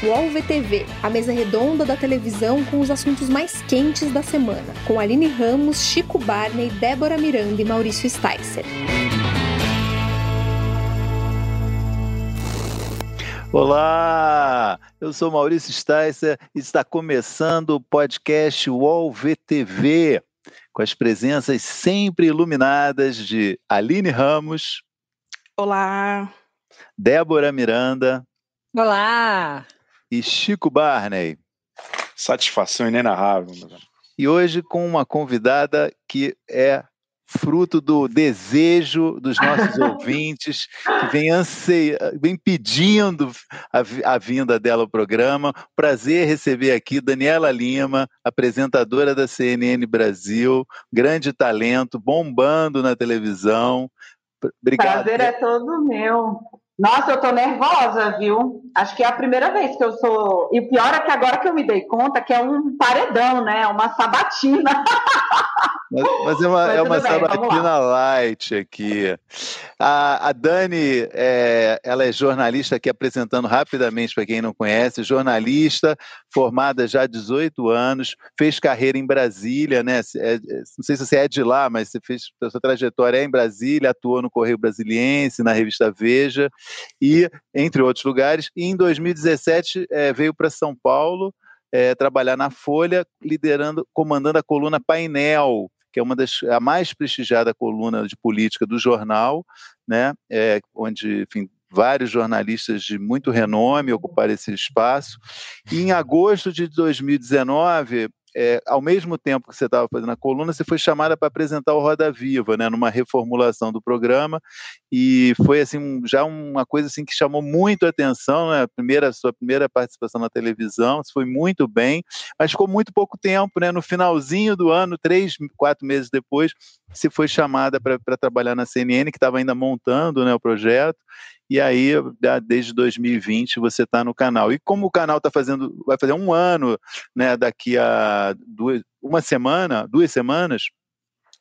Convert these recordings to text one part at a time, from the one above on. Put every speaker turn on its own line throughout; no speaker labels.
UOL VTV, a mesa redonda da televisão com os assuntos mais quentes da semana, com Aline Ramos, Chico Barney, Débora Miranda e Maurício Sticer.
Olá, eu sou Maurício Sticer e está começando o podcast UOL VTV, com as presenças sempre iluminadas de Aline Ramos.
Olá.
Débora Miranda.
Olá
e Chico Barney.
Satisfação inenarrável.
E hoje com uma convidada que é fruto do desejo dos nossos ouvintes, que vem, anseia, vem pedindo a, a, vinda dela ao programa. Prazer receber aqui Daniela Lima, apresentadora da CNN Brasil, grande talento, bombando na televisão.
Obrigado. Prazer é todo meu. Nossa, eu tô nervosa, viu? Acho que é a primeira vez que eu sou. E o pior é que agora que eu me dei conta que é um paredão, né? Uma sabatina.
Mas, mas é uma, mas é uma sabatina light aqui. A, a Dani, é, ela é jornalista aqui, apresentando rapidamente para quem não conhece, jornalista, formada já há 18 anos, fez carreira em Brasília, né? É, não sei se você é de lá, mas você fez a sua trajetória é em Brasília, atuou no Correio Brasiliense, na revista Veja, e entre outros lugares. E em 2017 é, veio para São Paulo. É, trabalhar na Folha, liderando, comandando a coluna Painel, que é uma das a mais prestigiada coluna de política do jornal, né? É, onde, enfim, vários jornalistas de muito renome ocuparam esse espaço. E em agosto de 2019, é, ao mesmo tempo que você estava fazendo a coluna, você foi chamada para apresentar o Roda Viva, né, numa reformulação do programa, e foi assim já uma coisa assim que chamou muito a atenção, né, a primeira sua primeira participação na televisão, foi muito bem, mas ficou muito pouco tempo, né, no finalzinho do ano, três, quatro meses depois, você foi chamada para trabalhar na CNN, que estava ainda montando, né, o projeto, e aí desde 2020 você está no canal. E como o canal está fazendo, vai fazer um ano, né, daqui a duas, uma semana, duas semanas,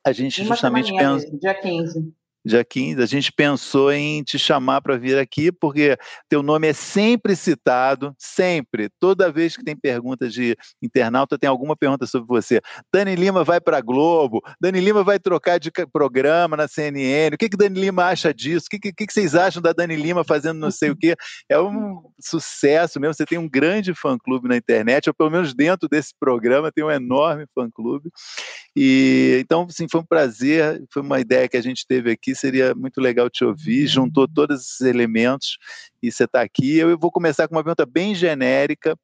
a gente uma justamente pensa.
Dia 15
dia 15, a gente pensou em te chamar para vir aqui, porque teu nome é sempre citado, sempre. Toda vez que tem pergunta de internauta, tem alguma pergunta sobre você. Dani Lima vai para Globo, Dani Lima vai trocar de programa na CNN. O que, que Dani Lima acha disso? O que, que, que vocês acham da Dani Lima fazendo não sei o quê? É um sucesso mesmo. Você tem um grande fã-clube na internet, ou pelo menos dentro desse programa tem um enorme fã-clube. E então, assim, foi um prazer, foi uma ideia que a gente teve aqui seria muito legal te ouvir, uhum. juntou todos esses elementos e você está aqui. Eu vou começar com uma pergunta bem genérica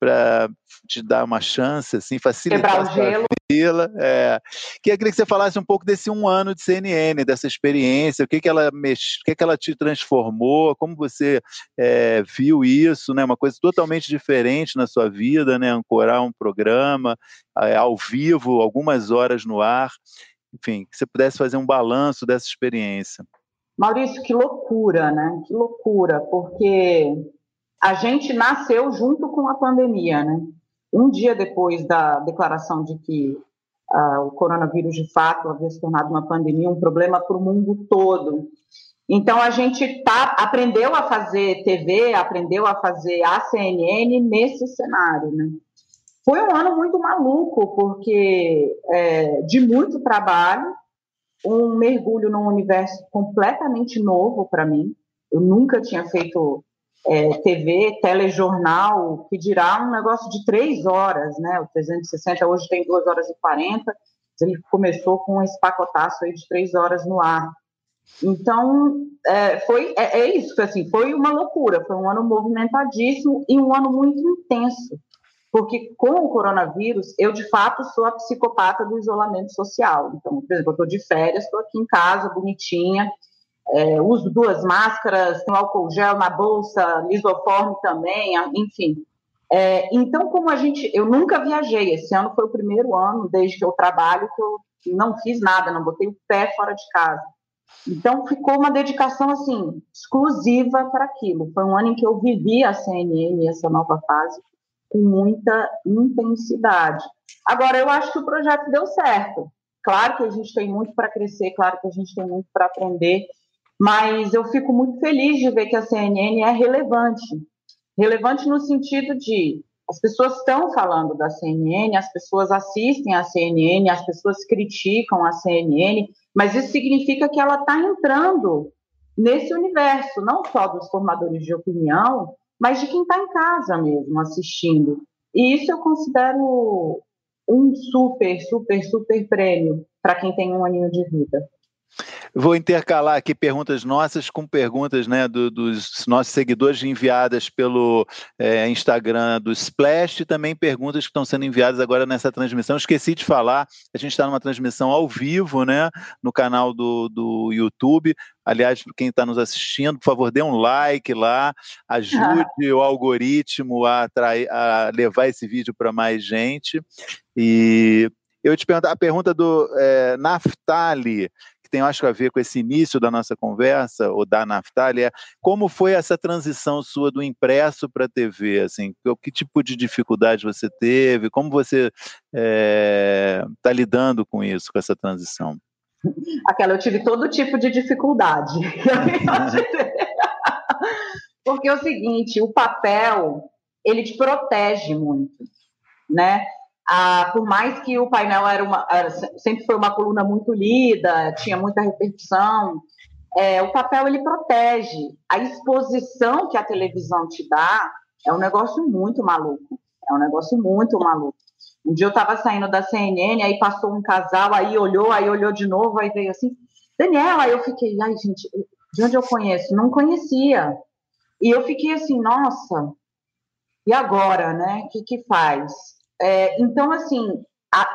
para te dar uma chance, assim, facilitar
a sua
vida. É. Queria que você falasse um pouco desse um ano de CNN, dessa experiência, o que, que ela mex... o que, que ela te transformou, como você é, viu isso, né? Uma coisa totalmente diferente na sua vida, né? Ancorar um programa é, ao vivo, algumas horas no ar enfim, que você pudesse fazer um balanço dessa experiência.
Maurício, que loucura, né? Que loucura, porque a gente nasceu junto com a pandemia, né? Um dia depois da declaração de que uh, o coronavírus de fato havia se tornado uma pandemia, um problema para o mundo todo. Então a gente tá, aprendeu a fazer TV, aprendeu a fazer a CNN nesse cenário, né? Foi um ano muito maluco, porque é, de muito trabalho, um mergulho num universo completamente novo para mim. Eu nunca tinha feito é, TV, telejornal, que dirá um negócio de três horas, né? O 360 hoje tem duas horas e quarenta. Ele começou com esse pacotaço aí de três horas no ar. Então, é, foi, é, é isso, assim, foi uma loucura, foi um ano movimentadíssimo e um ano muito intenso porque com o coronavírus, eu de fato sou a psicopata do isolamento social. Então, por exemplo, eu estou de férias, estou aqui em casa, bonitinha, é, uso duas máscaras, tenho álcool gel na bolsa, lisoforme também, enfim. É, então, como a gente, eu nunca viajei, esse ano foi o primeiro ano desde que eu trabalho que eu não fiz nada, não botei o pé fora de casa. Então, ficou uma dedicação assim exclusiva para aquilo. Foi um ano em que eu vivi a CNN, essa nova fase, com muita intensidade. Agora, eu acho que o projeto deu certo. Claro que a gente tem muito para crescer, claro que a gente tem muito para aprender, mas eu fico muito feliz de ver que a CNN é relevante. relevante no sentido de as pessoas estão falando da CNN, as pessoas assistem a CNN, as pessoas criticam a CNN, mas isso significa que ela está entrando nesse universo, não só dos formadores de opinião, mas de quem está em casa mesmo assistindo. E isso eu considero um super, super, super prêmio para quem tem um aninho de vida.
Vou intercalar aqui perguntas nossas com perguntas né, do, dos nossos seguidores enviadas pelo é, Instagram do Splash e também perguntas que estão sendo enviadas agora nessa transmissão. Esqueci de falar, a gente está numa transmissão ao vivo né, no canal do, do YouTube. Aliás, quem está nos assistindo, por favor, dê um like lá, ajude ah. o algoritmo a, atrair, a levar esse vídeo para mais gente. E eu te pergunto, a pergunta do é, Naftali, que tem, acho, a ver com esse início da nossa conversa, ou da Naftali, é como foi essa transição sua do impresso para a TV? Assim, que tipo de dificuldade você teve? Como você está é, tá lidando com isso, com essa transição?
Aquela, eu tive todo tipo de dificuldade. Porque é o seguinte, o papel, ele te protege muito, né? Ah, por mais que o painel era uma, era, sempre foi uma coluna muito lida, tinha muita repercussão, é, o papel ele protege. A exposição que a televisão te dá é um negócio muito maluco. É um negócio muito maluco. Um dia eu estava saindo da CNN, aí passou um casal, aí olhou, aí olhou de novo, aí veio assim, Daniela, aí eu fiquei, ai gente, de onde eu conheço? Não conhecia. E eu fiquei assim, nossa, e agora, né? O que, que faz? É, então, assim, a,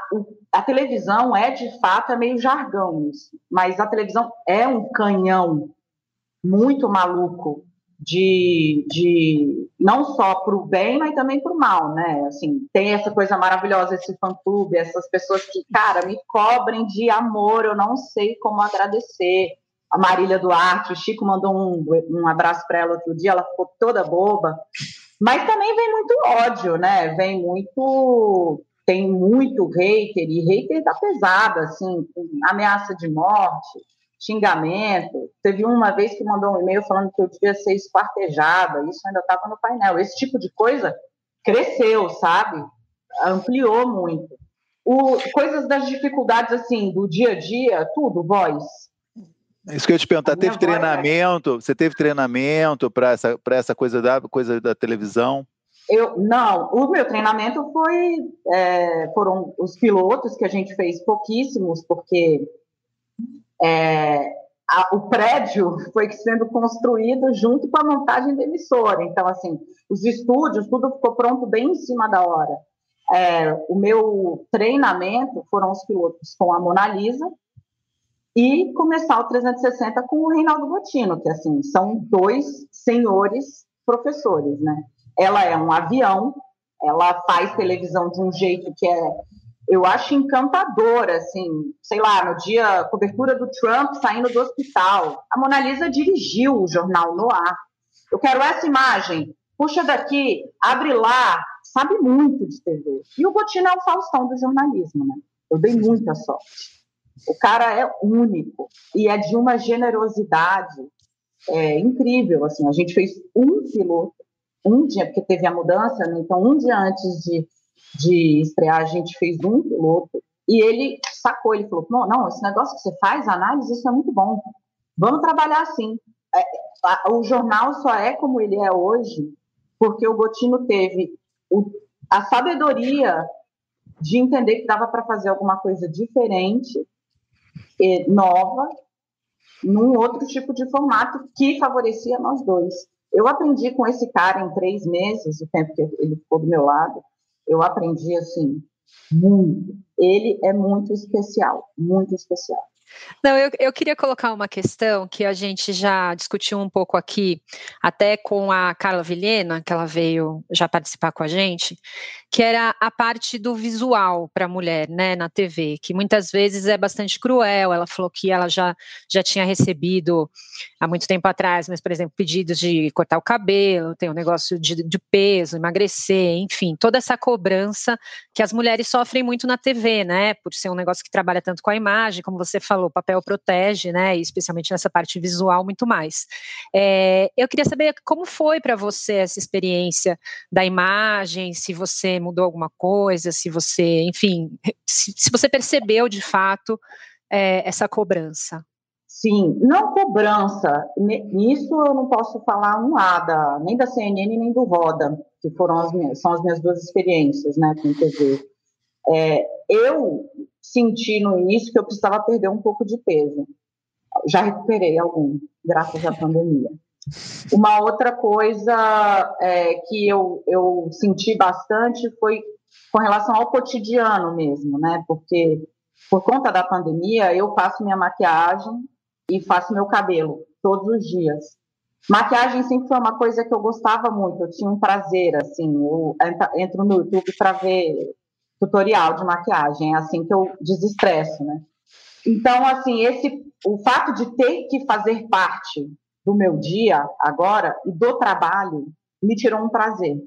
a, televisão é, de fato, é meio jargão isso, mas a televisão é um canhão muito maluco de, de não só para o bem, mas também para o mal, né? Assim, tem essa coisa maravilhosa, esse fã-clube, essas pessoas que, cara, me cobrem de amor, eu não sei como agradecer. A Marília Duarte, o Chico mandou um, um abraço para ela outro dia, ela ficou toda boba. Mas também vem muito ódio, né? Vem muito. Tem muito hater, e hater da pesada, assim, ameaça de morte, xingamento. Teve uma vez que mandou um e-mail falando que eu devia ser esquartejada, isso ainda estava no painel. Esse tipo de coisa cresceu, sabe? Ampliou muito. O, coisas das dificuldades, assim, do dia a dia, tudo, voz
isso que eu ia te perguntar, teve é treinamento? Você teve treinamento para essa, essa coisa da coisa da televisão?
Eu não, o meu treinamento foi é, foram os pilotos que a gente fez pouquíssimos, porque é, a, o prédio foi sendo construído junto com a montagem da emissora. Então, assim, os estúdios, tudo ficou pronto bem em cima da hora. É, o meu treinamento foram os pilotos com a Mona Lisa, e começar o 360 com o Reinaldo Botino, que assim, são dois senhores professores, né? Ela é um avião, ela faz televisão de um jeito que é, eu acho encantador, assim, sei lá, no dia cobertura do Trump saindo do hospital, a Mona Lisa dirigiu o jornal no ar. Eu quero essa imagem, puxa daqui, abre lá, sabe muito de TV. E o Botino é o Faustão do jornalismo, né? Eu dei muita sorte. O cara é único e é de uma generosidade é, incrível. Assim, a gente fez um piloto, um dia, porque teve a mudança, né? então um dia antes de, de estrear, a gente fez um piloto e ele sacou, ele falou: não, não, esse negócio que você faz, análise, isso é muito bom. Vamos trabalhar assim. É, o jornal só é como ele é hoje porque o Gotino teve o, a sabedoria de entender que dava para fazer alguma coisa diferente nova, num outro tipo de formato que favorecia nós dois. Eu aprendi com esse cara em três meses, o tempo que ele ficou do meu lado, eu aprendi assim muito. Ele é muito especial, muito especial.
Não, eu, eu queria colocar uma questão que a gente já discutiu um pouco aqui, até com a Carla Vilhena, que ela veio já participar com a gente, que era a parte do visual para a mulher, né, na TV, que muitas vezes é bastante cruel. Ela falou que ela já, já tinha recebido há muito tempo atrás, mas, por exemplo, pedidos de cortar o cabelo, tem um negócio de, de peso, emagrecer, enfim, toda essa cobrança que as mulheres sofrem muito na TV, né, por ser um negócio que trabalha tanto com a imagem, como você falou falou, papel protege, né? Especialmente nessa parte visual, muito mais. É, eu queria saber como foi para você essa experiência da imagem, se você mudou alguma coisa, se você, enfim, se, se você percebeu de fato é, essa cobrança.
Sim, não cobrança. Nisso eu não posso falar um nada, nem da CNN nem do Roda, que foram as minhas, são as minhas duas experiências, né, com TV. É, eu senti no início que eu precisava perder um pouco de peso. Já recuperei algum, graças à pandemia. Uma outra coisa é, que eu, eu senti bastante foi com relação ao cotidiano mesmo, né? Porque por conta da pandemia, eu faço minha maquiagem e faço meu cabelo todos os dias. Maquiagem sempre foi uma coisa que eu gostava muito, eu tinha um prazer, assim, eu entro no YouTube para ver tutorial de maquiagem, é assim que eu desestresso, né? Então, assim, esse, o fato de ter que fazer parte do meu dia agora e do trabalho me tirou um prazer.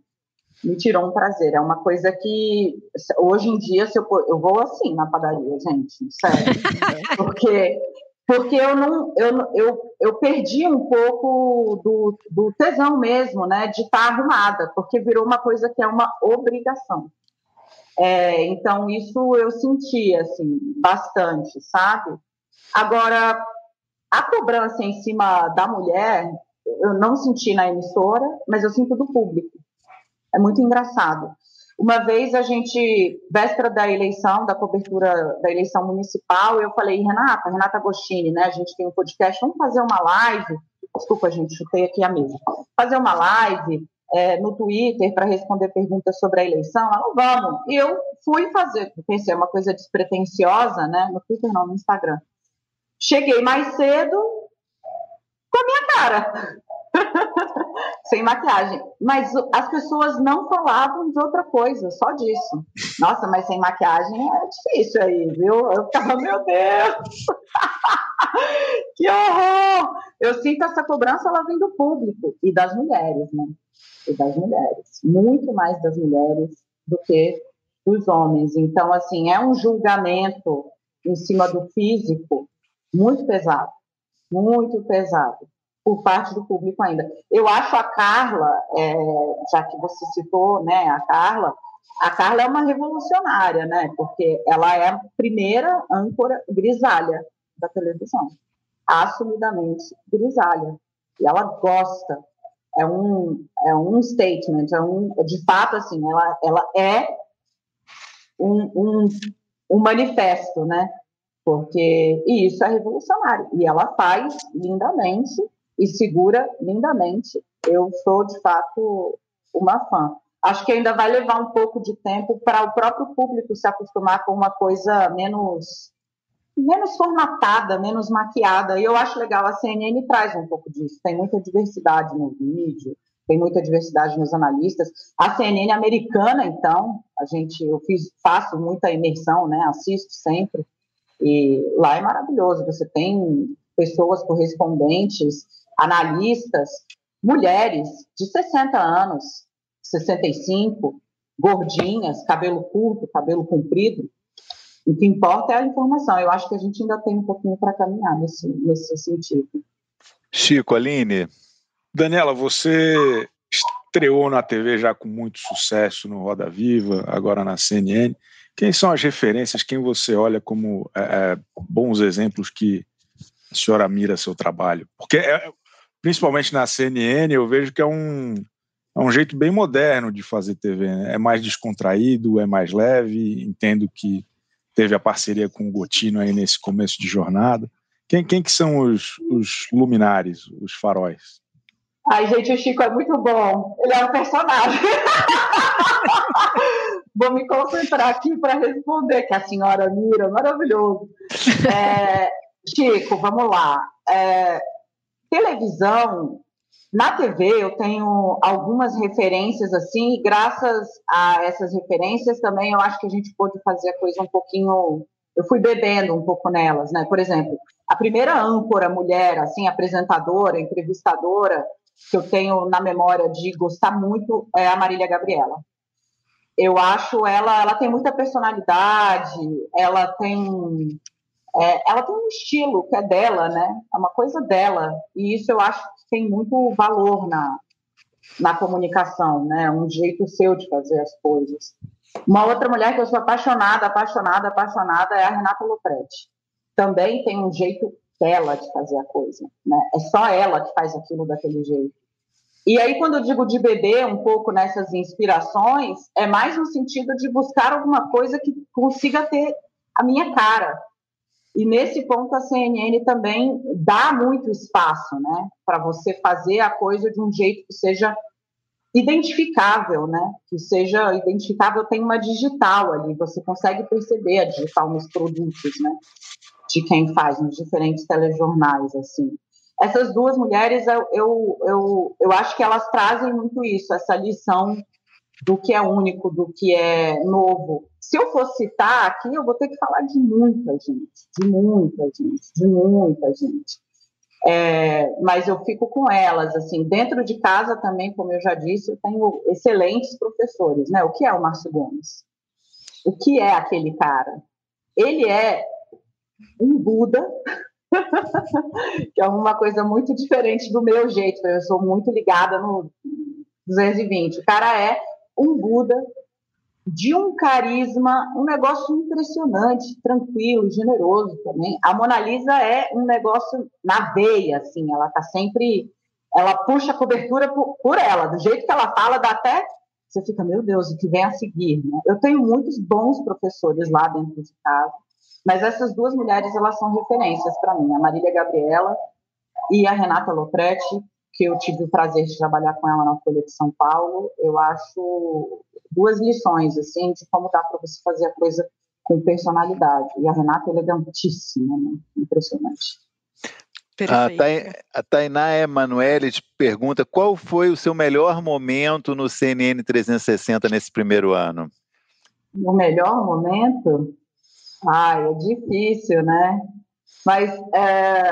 Me tirou um prazer. É uma coisa que hoje em dia, se eu, eu vou assim na padaria, gente, sério. Porque porque eu não eu, eu, eu perdi um pouco do, do tesão mesmo, né, de estar arrumada, porque virou uma coisa que é uma obrigação. É, então isso eu senti assim bastante, sabe? Agora a cobrança em cima da mulher eu não senti na emissora, mas eu sinto do público. É muito engraçado. Uma vez a gente, véspera da eleição, da cobertura da eleição municipal, eu falei, Renata, Renata Agostini, né? A gente tem um podcast, vamos fazer uma live. Desculpa, gente, chutei aqui a mesa. Fazer uma live é, no Twitter para responder perguntas sobre a eleição. Ela, vamos. E eu fui fazer, pensei, é uma coisa despretensiosa, né? No Twitter não, no Instagram. Cheguei mais cedo com a minha cara. sem maquiagem. Mas as pessoas não falavam de outra coisa, só disso. Nossa, mas sem maquiagem é difícil aí, viu? Eu ficava, meu Deus! que horror! Eu sinto essa cobrança, ela vem do público e das mulheres, né? E das mulheres. Muito mais das mulheres do que dos homens. Então, assim, é um julgamento em cima do físico muito pesado. Muito pesado por parte do público ainda. Eu acho a Carla, é, já que você citou, né, a Carla, a Carla é uma revolucionária, né, porque ela é a primeira âncora grisalha da televisão, assumidamente grisalha, e ela gosta. É um, é um statement, é um, de fato, assim, ela, ela é um, um, um manifesto, né? Porque e isso é revolucionário. E ela faz lindamente e segura lindamente. Eu sou, de fato, uma fã. Acho que ainda vai levar um pouco de tempo para o próprio público se acostumar com uma coisa menos menos formatada, menos maquiada. E eu acho legal, a CNN traz um pouco disso. Tem muita diversidade no vídeo, tem muita diversidade nos analistas. A CNN americana, então, a gente, eu fiz, faço muita imersão, né? Assisto sempre. E lá é maravilhoso. Você tem pessoas correspondentes analistas, mulheres de 60 anos, 65, gordinhas, cabelo curto, cabelo comprido. O que importa é a informação. Eu acho que a gente ainda tem um pouquinho para caminhar nesse, nesse sentido.
Chico, Aline.
Daniela, você estreou na TV já com muito sucesso no Roda Viva, agora na CNN. Quem são as referências? Quem você olha como é, é bons exemplos que a senhora mira seu trabalho? Porque é, principalmente na CNN, eu vejo que é um, é um jeito bem moderno de fazer TV. Né? É mais descontraído, é mais leve. Entendo que teve a parceria com o Gotino aí nesse começo de jornada. Quem, quem que são os, os luminares, os faróis?
Ai, gente, o Chico é muito bom. Ele é um personagem. Vou me concentrar aqui para responder, que a senhora mira, maravilhoso. É, Chico, vamos lá. É, televisão, na TV eu tenho algumas referências assim, e graças a essas referências também eu acho que a gente pôde fazer a coisa um pouquinho. Eu fui bebendo um pouco nelas, né? Por exemplo, a primeira âncora mulher, assim, apresentadora, entrevistadora, que eu tenho na memória de gostar muito é a Marília Gabriela. Eu acho ela, ela tem muita personalidade, ela tem é, ela tem um estilo que é dela, né? É uma coisa dela. E isso eu acho tem muito valor na, na comunicação, né? Um jeito seu de fazer as coisas. Uma outra mulher que eu sou apaixonada, apaixonada, apaixonada é a Renata Lopretti. Também tem um jeito dela de fazer a coisa, né? É só ela que faz aquilo daquele jeito. E aí, quando eu digo de beber um pouco nessas inspirações, é mais no sentido de buscar alguma coisa que consiga ter a minha cara. E nesse ponto, a CNN também dá muito espaço, né, para você fazer a coisa de um jeito que seja identificável, né, que seja identificável, tem uma digital ali, você consegue perceber a digital nos produtos, né, de quem faz, nos diferentes telejornais, assim. Essas duas mulheres, eu, eu, eu, eu acho que elas trazem muito isso, essa lição do que é único, do que é novo. Se eu for citar aqui, eu vou ter que falar de muita gente, de muita gente, de muita gente. É, mas eu fico com elas, assim, dentro de casa também, como eu já disse, eu tenho excelentes professores, né? O que é o Márcio Gomes? O que é aquele cara? Ele é um Buda que é uma coisa muito diferente do meu jeito. Eu sou muito ligada no 220. O cara é um Buda de um carisma, um negócio impressionante, tranquilo, generoso também. A Mona Lisa é um negócio na veia, assim, ela tá sempre, ela puxa a cobertura por, por ela, do jeito que ela fala, dá até você fica, meu Deus, o que vem a seguir? Né? Eu tenho muitos bons professores lá dentro de casa. Mas essas duas mulheres, elas são referências para mim, a Marília Gabriela e a Renata Lopretti, que eu tive o prazer de trabalhar com ela na Folha de São Paulo. Eu acho duas lições, assim, de como dá para você fazer a coisa com personalidade. E a Renata é elegantíssima, né? impressionante.
A, Tainá Emanuele te pergunta qual foi o seu melhor momento no CNN 360 nesse primeiro ano?
O melhor momento? Ai, é difícil, né? Mas é,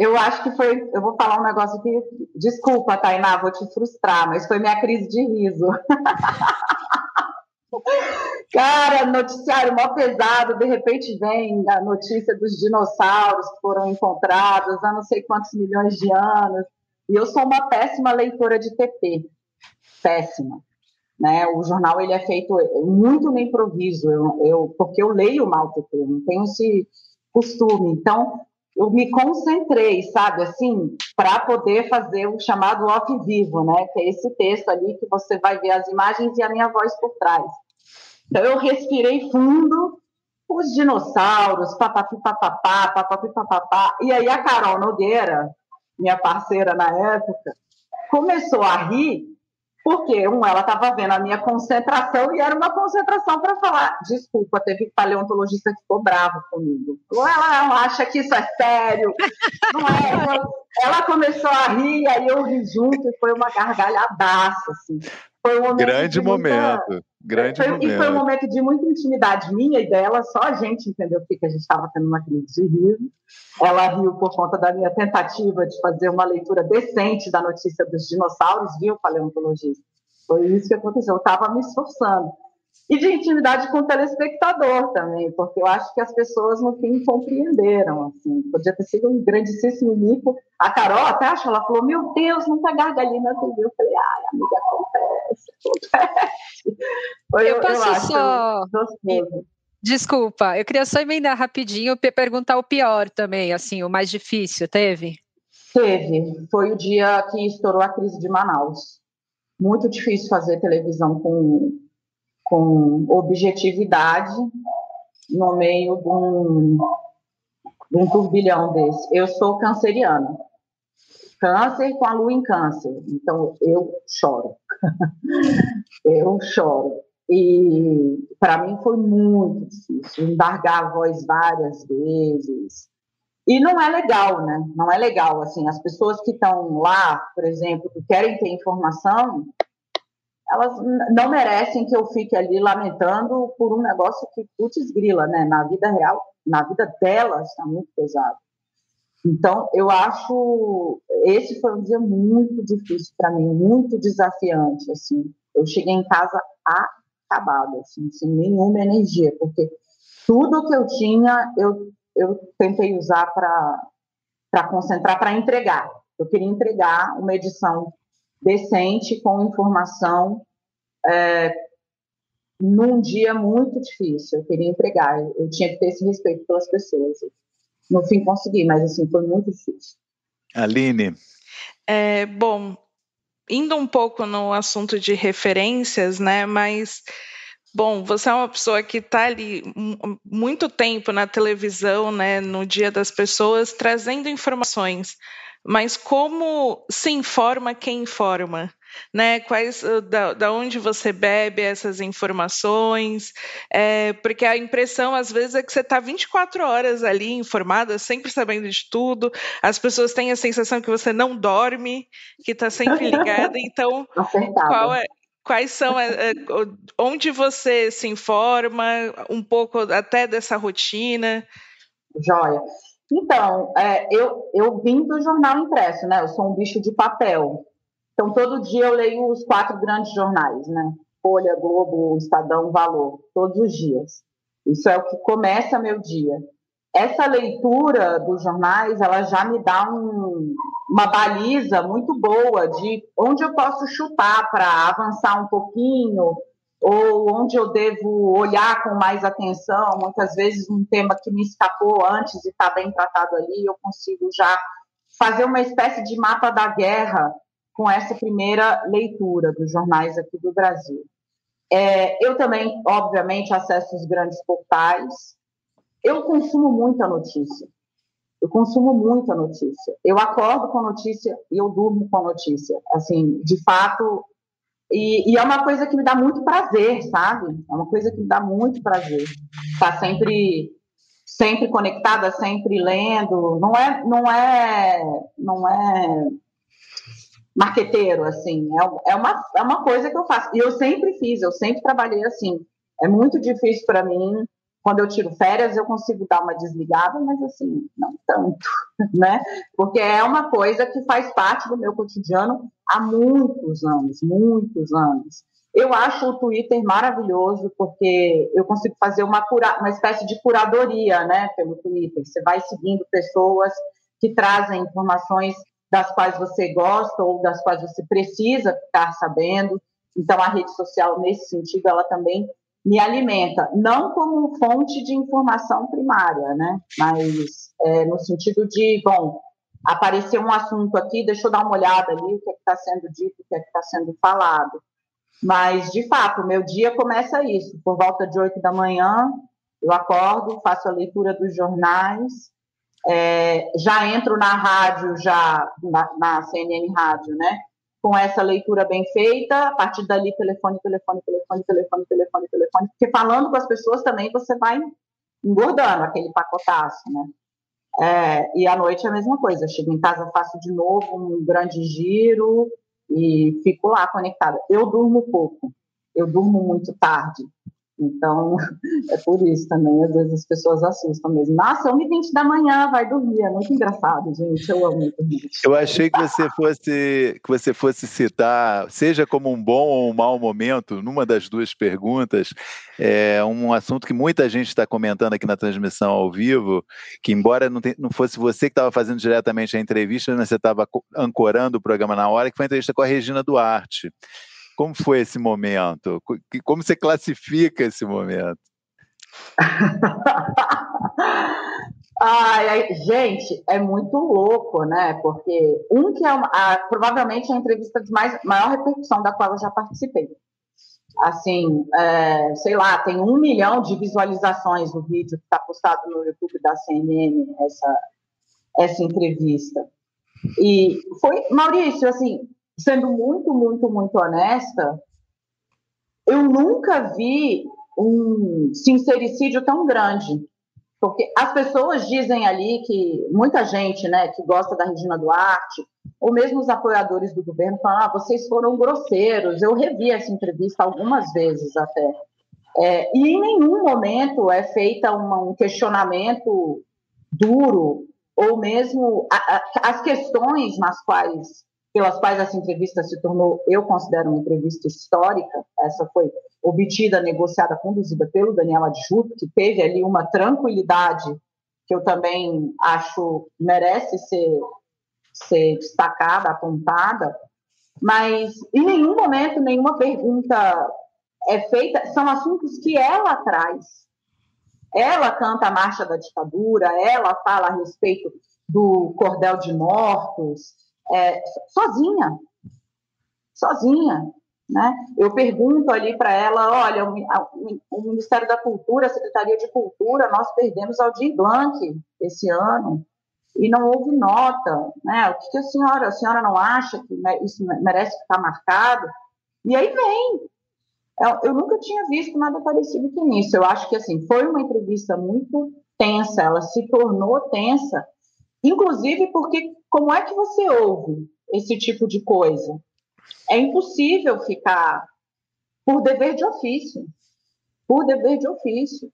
eu acho que foi. Eu vou falar um negócio que. Desculpa, Tainá, vou te frustrar, mas foi minha crise de riso. Cara, noticiário mó pesado, de repente vem a notícia dos dinossauros que foram encontrados há não sei quantos milhões de anos. E eu sou uma péssima leitora de TP. Péssima. Né? O jornal ele é feito muito no improviso, eu, eu, porque eu leio mal eu não tenho esse costume. Então, eu me concentrei, sabe, assim, para poder fazer o chamado off vivo, né? Que é esse texto ali que você vai ver as imagens e a minha voz por trás. Então, eu respirei fundo, os dinossauros, papapi papapá, papapi papapá. E aí a Carol Nogueira, minha parceira na época, começou a rir porque, um, ela estava vendo a minha concentração e era uma concentração para falar. Desculpa, teve paleontologista que ficou bravo comigo. Ela acha que isso é sério. Não é. ela começou a rir, aí eu ri junto e foi uma gargalhadaça, assim.
Foi um momento grande momento. Muita... Grande
foi,
momento.
E foi um momento de muita intimidade minha e dela, só a gente entendeu porque a gente estava tendo uma crise de riso. Ela riu por conta da minha tentativa de fazer uma leitura decente da notícia dos dinossauros, viu, paleontologista? Foi isso que aconteceu. Eu estava me esforçando e de intimidade com o telespectador também, porque eu acho que as pessoas no fim compreenderam, assim, podia ter sido um grandíssimo mico. A Carol até achou, ela falou, meu Deus, não tá gargalhando na TV. Eu falei, ai, amiga, acontece, acontece.
Foi, eu posso eu só... Desculpa, eu queria só emendar rapidinho e perguntar o pior também, assim, o mais difícil, teve?
Teve, foi o dia que estourou a crise de Manaus. Muito difícil fazer televisão com com objetividade no meio de um, de um turbilhão desse. Eu sou canceriana. Câncer com a lua em câncer. Então, eu choro. eu choro. E para mim foi muito difícil embargar a voz várias vezes. E não é legal, né? Não é legal. Assim, as pessoas que estão lá, por exemplo, que querem ter informação, elas não merecem que eu fique ali lamentando por um negócio que, putz, grila, né? Na vida real, na vida delas, está muito pesado. Então, eu acho esse foi um dia muito difícil para mim, muito desafiante, assim. Eu cheguei em casa acabada, assim, sem nenhuma energia, porque tudo que eu tinha, eu, eu tentei usar para concentrar, para entregar. Eu queria entregar uma edição decente, com informação, é, num dia muito difícil. Eu queria entregar, eu tinha que ter esse respeito pelas pessoas. No fim, consegui, mas assim, foi muito difícil.
Aline.
É, bom, indo um pouco no assunto de referências, né, mas Bom, você é uma pessoa que está ali muito tempo na televisão, né, no dia das pessoas, trazendo informações. Mas como se informa quem informa? Né? Quais, da, da onde você bebe essas informações? É, porque a impressão, às vezes, é que você está 24 horas ali informada, sempre sabendo de tudo. As pessoas têm a sensação que você não dorme, que está sempre ligada. Então, qual é, quais são, é, é, onde você se informa, um pouco até dessa rotina?
Joia. Então, é, eu, eu vim do jornal impresso, né? Eu sou um bicho de papel. Então, todo dia eu leio os quatro grandes jornais, né? Folha, Globo, Estadão, Valor, todos os dias. Isso é o que começa meu dia essa leitura dos jornais ela já me dá um, uma baliza muito boa de onde eu posso chutar para avançar um pouquinho ou onde eu devo olhar com mais atenção. Muitas vezes um tema que me escapou antes e está bem tratado ali, eu consigo já fazer uma espécie de mapa da guerra com essa primeira leitura dos jornais aqui do Brasil. É, eu também, obviamente, acesso os grandes portais, eu consumo muita notícia. Eu consumo muita notícia. Eu acordo com notícia e eu durmo com notícia. Assim, de fato. E, e, é uma coisa que me dá muito prazer, sabe? É uma coisa que me dá muito prazer. Estar tá sempre, sempre conectada, sempre lendo. Não é, não é, não é marqueteiro, assim. É, é, uma, é uma coisa que eu faço. E eu sempre fiz, eu sempre trabalhei assim. É muito difícil para mim quando eu tiro férias, eu consigo dar uma desligada, mas assim, não tanto, né? Porque é uma coisa que faz parte do meu cotidiano há muitos anos, muitos anos. Eu acho o Twitter maravilhoso porque eu consigo fazer uma, cura, uma espécie de curadoria, né, pelo Twitter. Você vai seguindo pessoas que trazem informações das quais você gosta ou das quais você precisa ficar sabendo. Então, a rede social, nesse sentido, ela também me alimenta, não como fonte de informação primária, né? Mas é, no sentido de, bom, apareceu um assunto aqui, deixa eu dar uma olhada ali, o que é está sendo dito, o que é está sendo falado. Mas, de fato, meu dia começa isso, por volta de oito da manhã, eu acordo, faço a leitura dos jornais, é, já entro na rádio, já na, na CNN Rádio, né? Com essa leitura bem feita, a partir dali, telefone, telefone, telefone, telefone, telefone, telefone, porque falando com as pessoas também você vai engordando aquele pacotaço, né? É, e à noite é a mesma coisa, eu chego em casa, faço de novo um grande giro e fico lá conectada. Eu durmo pouco, eu durmo muito tarde, então, é por isso também, às vezes as pessoas assustam mesmo. Nossa, 1h20 da manhã, vai dormir. É muito engraçado, gente. Eu amo dormir.
Eu achei que você fosse que você fosse citar, seja como um bom ou um mau momento, numa das duas perguntas, é um assunto que muita gente está comentando aqui na transmissão ao vivo, que embora não, te, não fosse você que estava fazendo diretamente a entrevista, né, você estava ancorando o programa na hora, que foi a entrevista com a Regina Duarte. Como foi esse momento? Como você classifica esse momento?
Ai, ai, gente, é muito louco, né? Porque um que é uma, a, provavelmente a entrevista de mais, maior repercussão da qual eu já participei. Assim, é, sei lá, tem um milhão de visualizações no vídeo que está postado no YouTube da CNN, essa, essa entrevista. E foi, Maurício, assim, sendo muito, muito, muito honesta, eu nunca vi um sincericídio tão grande. Porque as pessoas dizem ali que muita gente, né, que gosta da Regina Duarte, ou mesmo os apoiadores do governo, falam: ah, vocês foram grosseiros. Eu revi essa entrevista algumas vezes até. É, e em nenhum momento é feita uma, um questionamento duro, ou mesmo a, a, as questões nas quais pelas quais essa entrevista se tornou, eu considero uma entrevista histórica, essa foi obtida, negociada, conduzida pelo Daniel Adjuto, que teve ali uma tranquilidade que eu também acho merece ser, ser destacada, apontada, mas em nenhum momento nenhuma pergunta é feita, são assuntos que ela traz. Ela canta a marcha da ditadura, ela fala a respeito do cordel de mortos, é, sozinha, sozinha. Né? Eu pergunto ali para ela, olha, o, Ministério da Cultura, a Secretaria de Cultura, nós perdemos Aldir Blanc esse ano e não houve nota, né? O que, que a senhora, a senhora não acha que isso merece ficar marcado? E aí vem. Eu, eu nunca tinha visto nada parecido com isso. Eu acho que assim foi uma entrevista muito tensa. Ela se tornou tensa, inclusive porque como é que você ouve esse tipo de coisa? É impossível ficar por dever de ofício, por dever de ofício.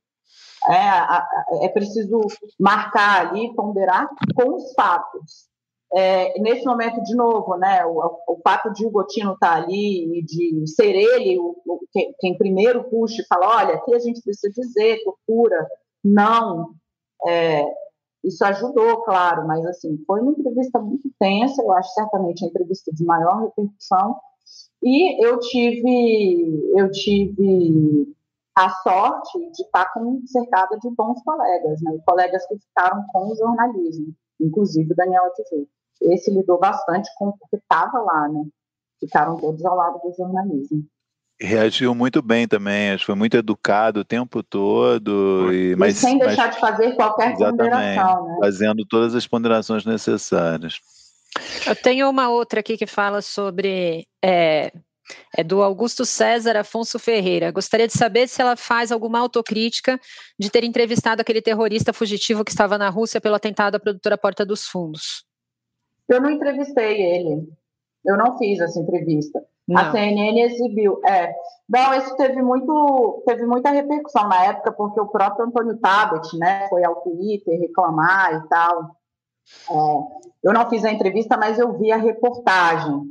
É, é preciso marcar ali, ponderar com os fatos. É, nesse momento, de novo, né, o, o fato de o Gotino estar tá ali e de ser ele o, o, quem, quem, primeiro puxa e fala, olha, aqui a gente precisa dizer, tortura, não, é, isso ajudou, claro, mas assim, foi uma entrevista muito tensa, eu acho certamente a entrevista de maior repercussão, e eu tive, eu tive a sorte de estar com, cercada de bons colegas, né? colegas que ficaram com o jornalismo, inclusive o Daniel Ativeiro. Esse lidou bastante com o que estava lá, né? Ficaram todos ao lado do jornalismo
reagiu muito bem também, acho que foi muito educado o tempo todo. E,
e mas, sem deixar mas, de fazer qualquer ponderação, né?
Fazendo todas as ponderações necessárias.
Eu tenho uma outra aqui que fala sobre. É, é do Augusto César Afonso Ferreira. Gostaria de saber se ela faz alguma autocrítica de ter entrevistado aquele terrorista fugitivo que estava na Rússia pelo atentado à produtora Porta dos Fundos.
Eu não entrevistei ele. Eu não fiz essa entrevista. Não. A CNN exibiu. É. Não, isso teve muito, teve muita repercussão na época, porque o próprio Antônio Tabet, né, foi ao Twitter reclamar e tal. É, eu não fiz a entrevista, mas eu vi a reportagem.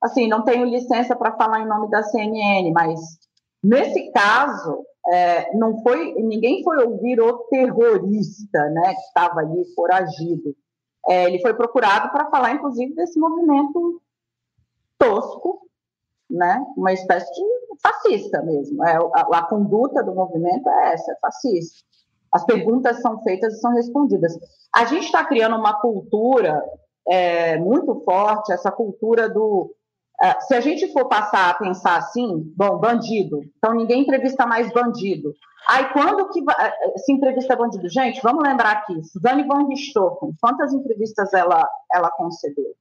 Assim, não tenho licença para falar em nome da CNN, mas nesse caso, é, não foi, ninguém foi ouvir o terrorista, né, que estava ali foragido. É, ele foi procurado para falar, inclusive, desse movimento tosco né? Uma espécie de fascista mesmo. É, a, a conduta do movimento é essa, é fascista. As perguntas são feitas e são respondidas. A gente está criando uma cultura é, muito forte, essa cultura do. É, se a gente for passar a pensar assim, bom, bandido, então ninguém entrevista mais bandido. Aí quando que é, se entrevista bandido? Gente, vamos lembrar aqui, Suzane von Richthofen, quantas entrevistas ela, ela concedeu?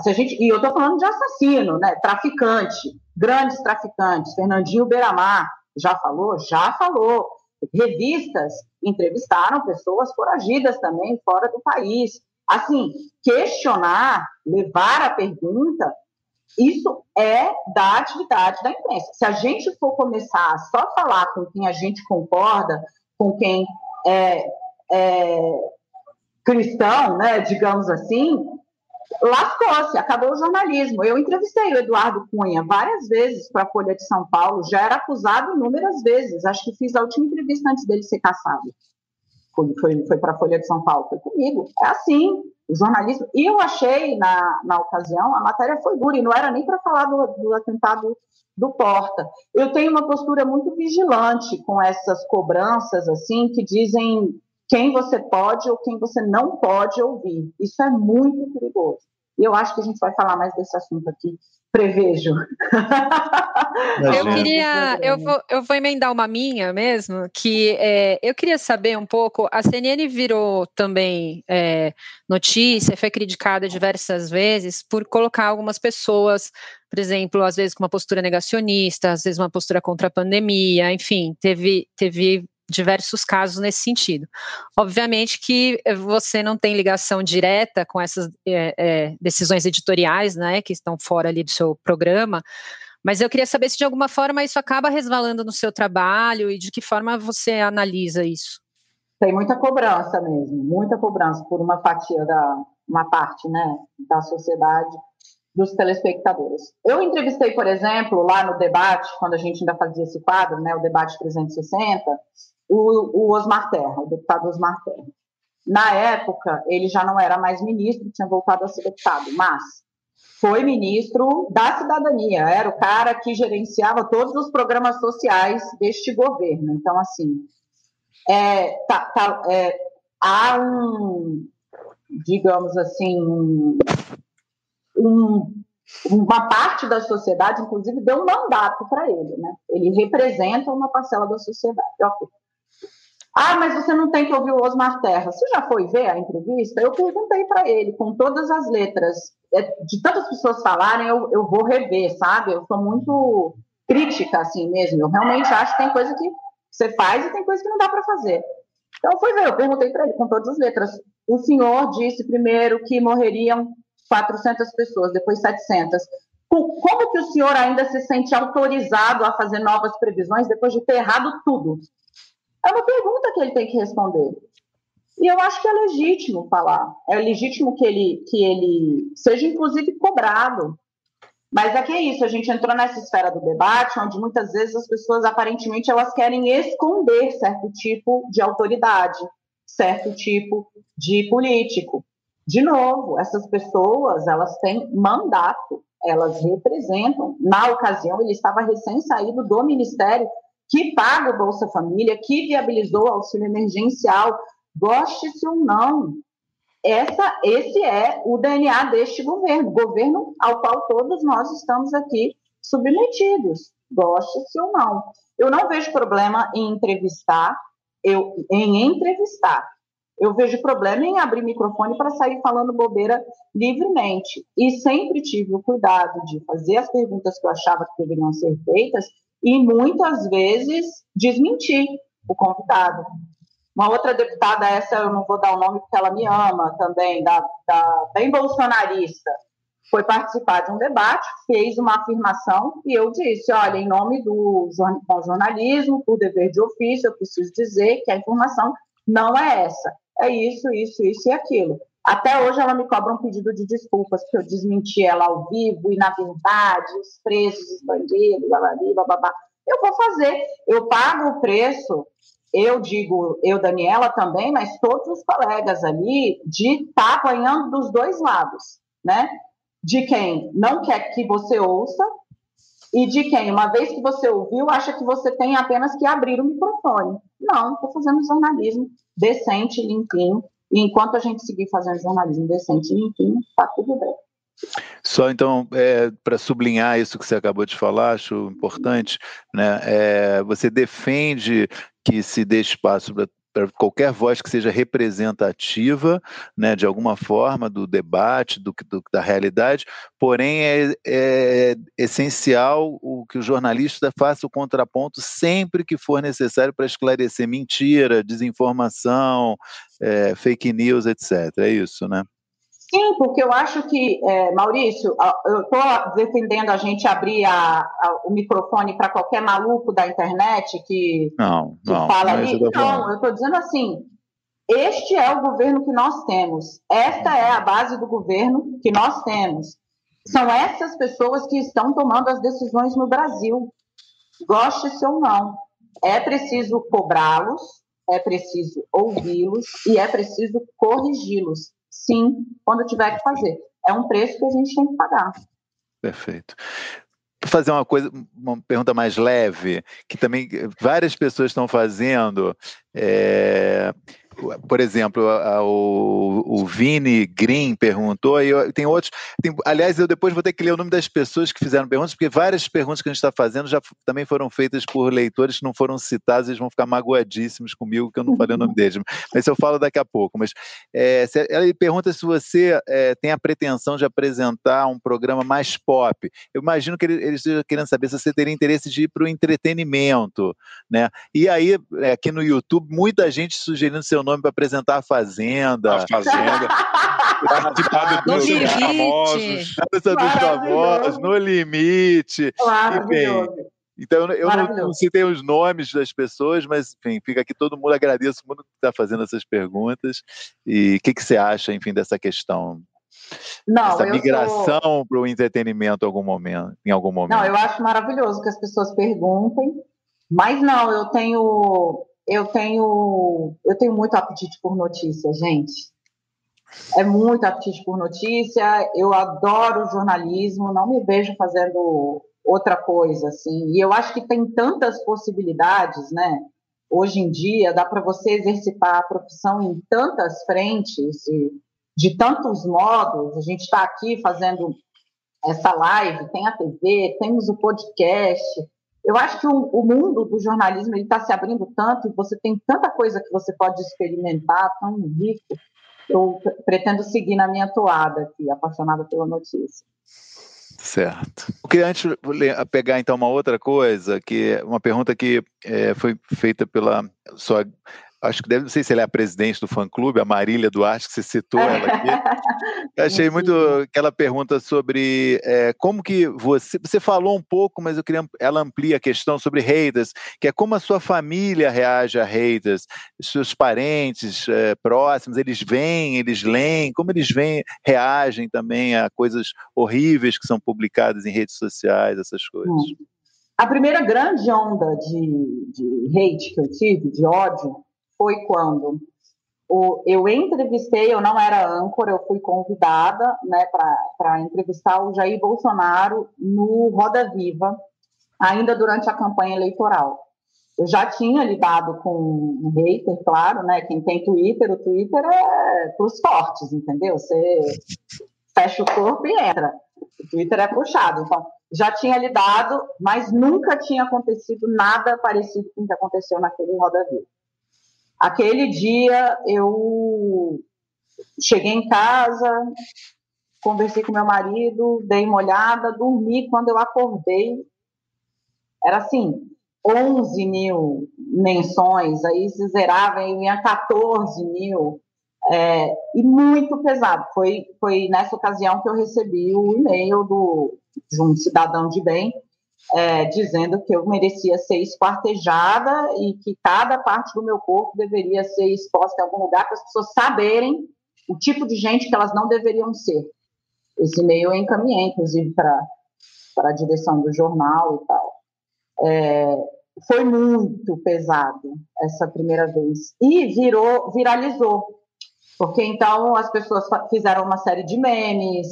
Se a gente, e eu estou falando de assassino, né? traficante, grandes traficantes. Fernandinho Beiramar já falou? Já falou. Revistas entrevistaram pessoas foragidas também fora do país. Assim, questionar, levar a pergunta, isso é da atividade da imprensa. Se a gente for começar a só falar com quem a gente concorda, com quem é, é cristão, né, digamos assim, lascou-se, acabou o jornalismo. Eu entrevistei o Eduardo Cunha várias vezes para a Folha de São Paulo, já era acusado inúmeras vezes. Acho que fiz a última entrevista antes dele ser caçado. Foi, foi, foi para a Folha de São Paulo, foi comigo. É assim, o jornalismo. E eu achei, na, na ocasião, a matéria foi dura, e não era nem para falar do, do atentado do Porta. Eu tenho uma postura muito vigilante com essas cobranças, assim, que dizem quem você pode ou quem você não pode ouvir. Isso é muito perigoso. E eu acho que a gente vai falar mais desse assunto aqui. Prevejo.
Eu queria, eu vou, eu vou emendar uma minha mesmo, que é, eu queria saber um pouco. A CNN virou também é, notícia, foi criticada diversas vezes por colocar algumas pessoas, por exemplo, às vezes com uma postura negacionista, às vezes uma postura contra a pandemia, enfim, teve, teve diversos casos nesse sentido. Obviamente que você não tem ligação direta com essas é, é, decisões editoriais, né, que estão fora ali do seu programa, mas eu queria saber se de alguma forma isso acaba resvalando no seu trabalho e de que forma você analisa isso.
Tem muita cobrança mesmo, muita cobrança por uma fatia da uma parte, né, da sociedade. dos telespectadores. Eu entrevistei, por exemplo, lá no debate, quando a gente ainda fazia esse quadro, né, o debate 360, o, o Osmar Terra, o deputado Osmar Terra. Na época, ele já não era mais ministro, tinha voltado a ser deputado, mas foi ministro da cidadania, era o cara que gerenciava todos os programas sociais deste governo. Então, assim, é, tá, tá, é, há um, digamos assim, um, um, uma parte da sociedade, inclusive, deu um mandato para ele, né? Ele representa uma parcela da sociedade. Okay. Ah, mas você não tem que ouvir o Osmar Terra. Você já foi ver a entrevista? Eu perguntei para ele, com todas as letras. É, de tantas pessoas falarem, eu, eu vou rever, sabe? Eu sou muito crítica, assim mesmo. Eu realmente acho que tem coisa que você faz e tem coisa que não dá para fazer. Então, foi ver, eu perguntei para ele, com todas as letras. O senhor disse primeiro que morreriam 400 pessoas, depois 700. Como que o senhor ainda se sente autorizado a fazer novas previsões depois de ter errado tudo? É uma pergunta que ele tem que responder. E eu acho que é legítimo falar. É legítimo que ele, que ele seja, inclusive, cobrado. Mas é que é isso, a gente entrou nessa esfera do debate, onde muitas vezes as pessoas, aparentemente, elas querem esconder certo tipo de autoridade, certo tipo de político. De novo, essas pessoas, elas têm mandato, elas representam. Na ocasião, ele estava recém-saído do Ministério que paga o Bolsa Família, que viabilizou o auxílio emergencial, goste-se ou não. Essa, esse é o DNA deste governo, governo ao qual todos nós estamos aqui submetidos, goste-se ou não. Eu não vejo problema em entrevistar, eu, em entrevistar. Eu vejo problema em abrir microfone para sair falando bobeira livremente. E sempre tive o cuidado de fazer as perguntas que eu achava que deveriam ser feitas e muitas vezes desmentir o convidado. Uma outra deputada, essa eu não vou dar o nome porque ela me ama também, da, da, bem bolsonarista, foi participar de um debate, fez uma afirmação e eu disse: olha, em nome do jornalismo, por dever de ofício, eu preciso dizer que a informação não é essa. É isso, isso, isso e aquilo. Até hoje ela me cobra um pedido de desculpas, porque eu desmenti ela ao vivo e, na verdade, os preços, os bandidos, blá, blá, Eu vou fazer, eu pago o preço, eu digo, eu, Daniela também, mas todos os colegas ali, de estar tá apanhando dos dois lados, né? De quem não quer que você ouça e de quem, uma vez que você ouviu, acha que você tem apenas que abrir o microfone. Não, estou fazendo jornalismo decente, limpinho, e enquanto a gente seguir fazendo jornalismo decente e limpinho, está tudo bem.
Só então, é, para sublinhar isso que você acabou de falar, acho importante, né? É, você defende que se dê espaço para para qualquer voz que seja representativa, né, de alguma forma, do debate, do, do da realidade, porém é, é, essencial o que o jornalista faça o contraponto sempre que for necessário para esclarecer mentira, desinformação, é, fake news, etc. É isso, né?
Sim, porque eu acho que, é, Maurício, eu estou defendendo a gente abrir a, a, o microfone para qualquer maluco da internet que,
não,
que
não,
fala ali. Não, eu estou dizendo assim: este é o governo que nós temos, esta é a base do governo que nós temos. São essas pessoas que estão tomando as decisões no Brasil, goste-se ou não. É preciso cobrá-los, é preciso ouvi-los e é preciso corrigi-los sim, quando tiver que fazer. É um preço que a gente tem que pagar.
Perfeito fazer uma coisa, uma pergunta mais leve, que também várias pessoas estão fazendo. É, por exemplo, a, a, o, o Vini Green perguntou, e eu, tem outros. Tem, aliás, eu depois vou ter que ler o nome das pessoas que fizeram perguntas, porque várias perguntas que a gente está fazendo já também foram feitas por leitores que não foram citados, eles vão ficar magoadíssimos comigo, que eu não falei o nome deles. Mas eu falo daqui a pouco. Mas é, se, ela pergunta se você é, tem a pretensão de apresentar um programa mais pop. Eu imagino que ele, ele esteja querendo saber se você teria interesse de ir para o entretenimento. Né? E aí, é, aqui no YouTube, muita gente sugerindo seu nome para apresentar a Fazenda.
A Fazenda. Participar do dos Famosos.
Dança dos Famosos, No Limite. Enfim, então, eu não, não, citei os nomes das pessoas, mas, enfim, fica aqui todo mundo, agradeço todo mundo que está fazendo essas perguntas. E o que, que você acha, enfim, dessa questão? não, essa migração sou... para o entretenimento em algum momento, em algum momento?
Não, eu acho maravilhoso que as pessoas perguntem, mas não, eu tenho eu tenho eu tenho muito apetite por notícia, gente. É muito apetite por notícia. Eu adoro jornalismo, não me vejo fazendo outra coisa assim. E eu acho que tem tantas possibilidades, né? Hoje em dia dá para você exercitar a profissão em tantas frentes e de tantos modos. A gente está aqui fazendo essa live, tem a TV, temos o podcast. Eu acho que o, o mundo do jornalismo está se abrindo tanto e você tem tanta coisa que você pode experimentar, tão rico. Eu pretendo seguir na minha toada aqui, apaixonada pela notícia.
Certo. Eu queria antes pegar então uma outra coisa, que uma pergunta que é, foi feita pela sua acho que deve, não sei se ela é a presidente do fã-clube, a Marília Duarte, que você citou ela aqui. Eu achei muito aquela pergunta sobre é, como que você, você falou um pouco, mas eu queria, ela amplia a questão sobre haters, que é como a sua família reage a haters, seus parentes é, próximos, eles vêm, eles leem, como eles vêm, reagem também a coisas horríveis que são publicadas em redes sociais, essas coisas. Hum.
A primeira grande onda de, de hate que eu tive, de ódio, foi quando o, eu entrevistei, eu não era âncora, eu fui convidada né, para entrevistar o Jair Bolsonaro no Roda Viva, ainda durante a campanha eleitoral. Eu já tinha lidado com um hater, claro, né? Quem tem Twitter, o Twitter é para os fortes, entendeu? Você fecha o corpo e entra. O Twitter é puxado. Então, já tinha lidado, mas nunca tinha acontecido nada parecido com o que aconteceu naquele Roda Viva. Aquele dia eu cheguei em casa, conversei com meu marido, dei uma olhada, dormi. Quando eu acordei, era assim: 11 mil menções, aí se zerava em 14 mil, é, e muito pesado. Foi, foi nessa ocasião que eu recebi o e-mail do, de um cidadão de bem é, dizendo que eu merecia ser esquartejada e que cada parte do meu corpo deveria ser exposta em algum lugar para as pessoas saberem o tipo de gente que elas não deveriam ser. Esse e-mail eu encaminhei, inclusive, para a direção do jornal e tal. É, foi muito pesado essa primeira vez. E virou, viralizou. Porque então as pessoas fizeram uma série de memes.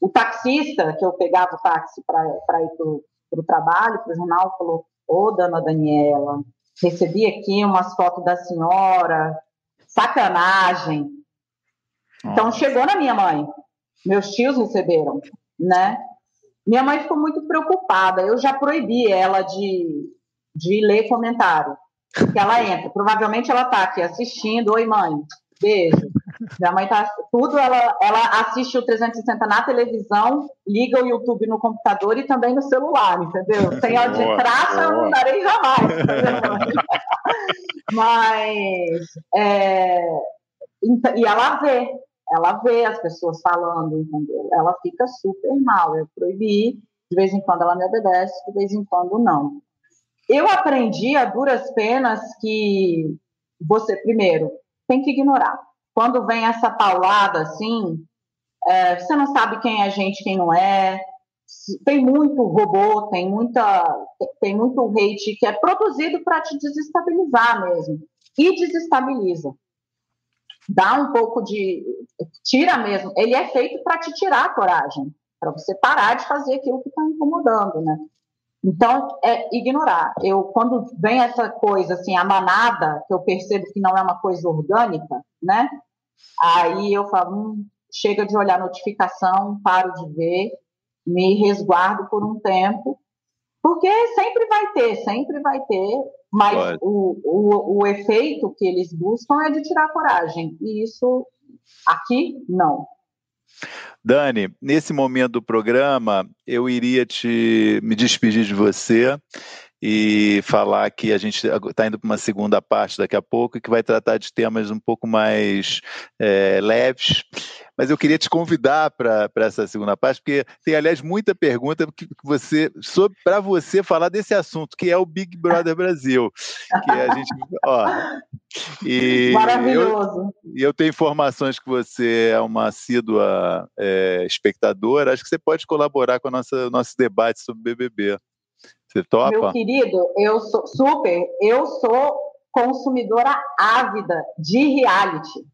O taxista, que eu pegava o táxi para ir para para o trabalho, para o jornal, falou: Ô, dona Daniela, recebi aqui umas fotos da senhora, sacanagem. Então chegou na minha mãe, meus tios receberam, né? Minha mãe ficou muito preocupada. Eu já proibi ela de, de ler comentário. Que ela entra. Provavelmente ela está aqui assistindo. Oi, mãe. Beijo. Minha mãe tá tudo, ela, ela assiste o 360 na televisão, liga o YouTube no computador e também no celular, entendeu? Sem a de traça eu não darei jamais. Mas é, e ela vê, ela vê as pessoas falando, entendeu? Ela fica super mal. Eu proibi, de vez em quando ela me obedece, de vez em quando não. Eu aprendi a duras penas que você, primeiro, tem que ignorar quando vem essa paulada assim, é, você não sabe quem é gente, quem não é. Tem muito robô, tem muita, tem muito hate que é produzido para te desestabilizar mesmo e desestabiliza. Dá um pouco de, tira mesmo. Ele é feito para te tirar a coragem, para você parar de fazer aquilo que está incomodando, né? Então, é ignorar. Eu, quando vem essa coisa, assim, a manada, que eu percebo que não é uma coisa orgânica, né? Aí eu falo, hum, chega de olhar notificação, paro de ver, me resguardo por um tempo, porque sempre vai ter, sempre vai ter, mas o, o, o efeito que eles buscam é de tirar coragem, e isso aqui não.
Dani, nesse momento do programa, eu iria te me despedir de você e falar que a gente está indo para uma segunda parte daqui a pouco e que vai tratar de temas um pouco mais é, leves. Mas eu queria te convidar para essa segunda parte, porque tem, aliás, muita pergunta que você para você falar desse assunto, que é o Big Brother Brasil. Que a gente, ó,
e Maravilhoso.
E eu, eu, tenho informações que você é uma assídua é, espectadora, acho que você pode colaborar com o nosso, nosso debate sobre BBB. Você topa?
Meu querido, eu sou super, eu sou consumidora ávida de reality.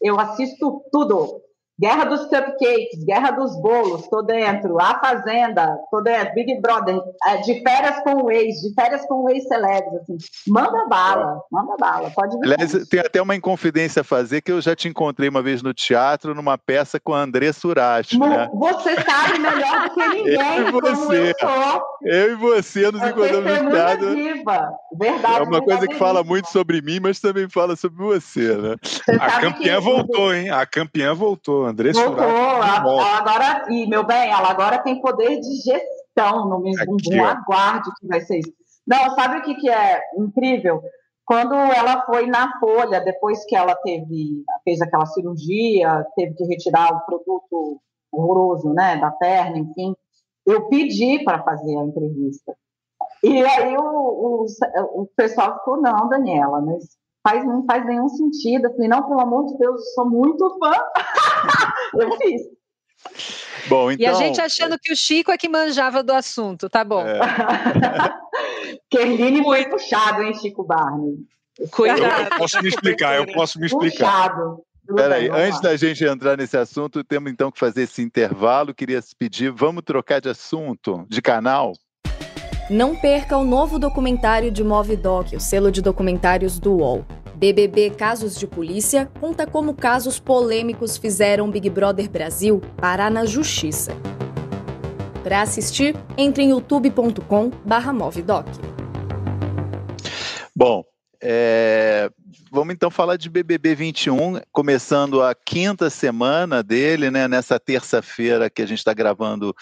Eu assisto tudo. Guerra dos Cupcakes, Guerra dos Bolos, tô dentro. A Fazenda, tô dentro. Big Brother, é, de férias com o ex, de férias com o ex-celebs, assim. Manda bala, manda bala, pode vir.
Aliás, tem até uma inconfidência a fazer, que eu já te encontrei uma vez no teatro, numa peça com a André Surasti, né?
Você sabe melhor do que ninguém eu como eu sou.
Eu e você nos encontramos no teatro.
Viva. Verdade.
É uma coisa que fala muito sobre mim, mas também fala sobre você, né?
Você a campeã que... voltou, hein? A campeã voltou. André
Voltou, ela, ela, agora, e meu bem, ela agora tem poder de gestão no mesmo aguarde que vai ser isso. Não, sabe o que, que é incrível? Quando ela foi na Folha, depois que ela teve, fez aquela cirurgia, teve que retirar o produto horroroso, né, da perna, enfim, eu pedi para fazer a entrevista. E aí o, o, o pessoal ficou, não, Daniela, mas faz, não faz nenhum sentido. Eu falei, não, pelo amor de Deus, eu sou muito fã. eu fiz.
Bom, então...
E a então, gente achando que o Chico é que manjava do assunto, tá bom. É.
Kerline foi puxado, hein, Chico Barney?
Cuidado. Eu, eu posso me explicar, eu posso me explicar.
Puxado.
Peraí, antes da gente entrar nesse assunto, temos então que fazer esse intervalo. Queria pedir, vamos trocar de assunto, de canal?
Não perca o novo documentário de Movidoc, o selo de documentários do UOL. BBB Casos de Polícia conta como casos polêmicos fizeram Big Brother Brasil parar na justiça. Para assistir, entre em youtube.com/movidoc.
Bom, é, vamos então falar de BBB 21, começando a quinta semana dele, né? Nessa terça-feira que a gente está gravando,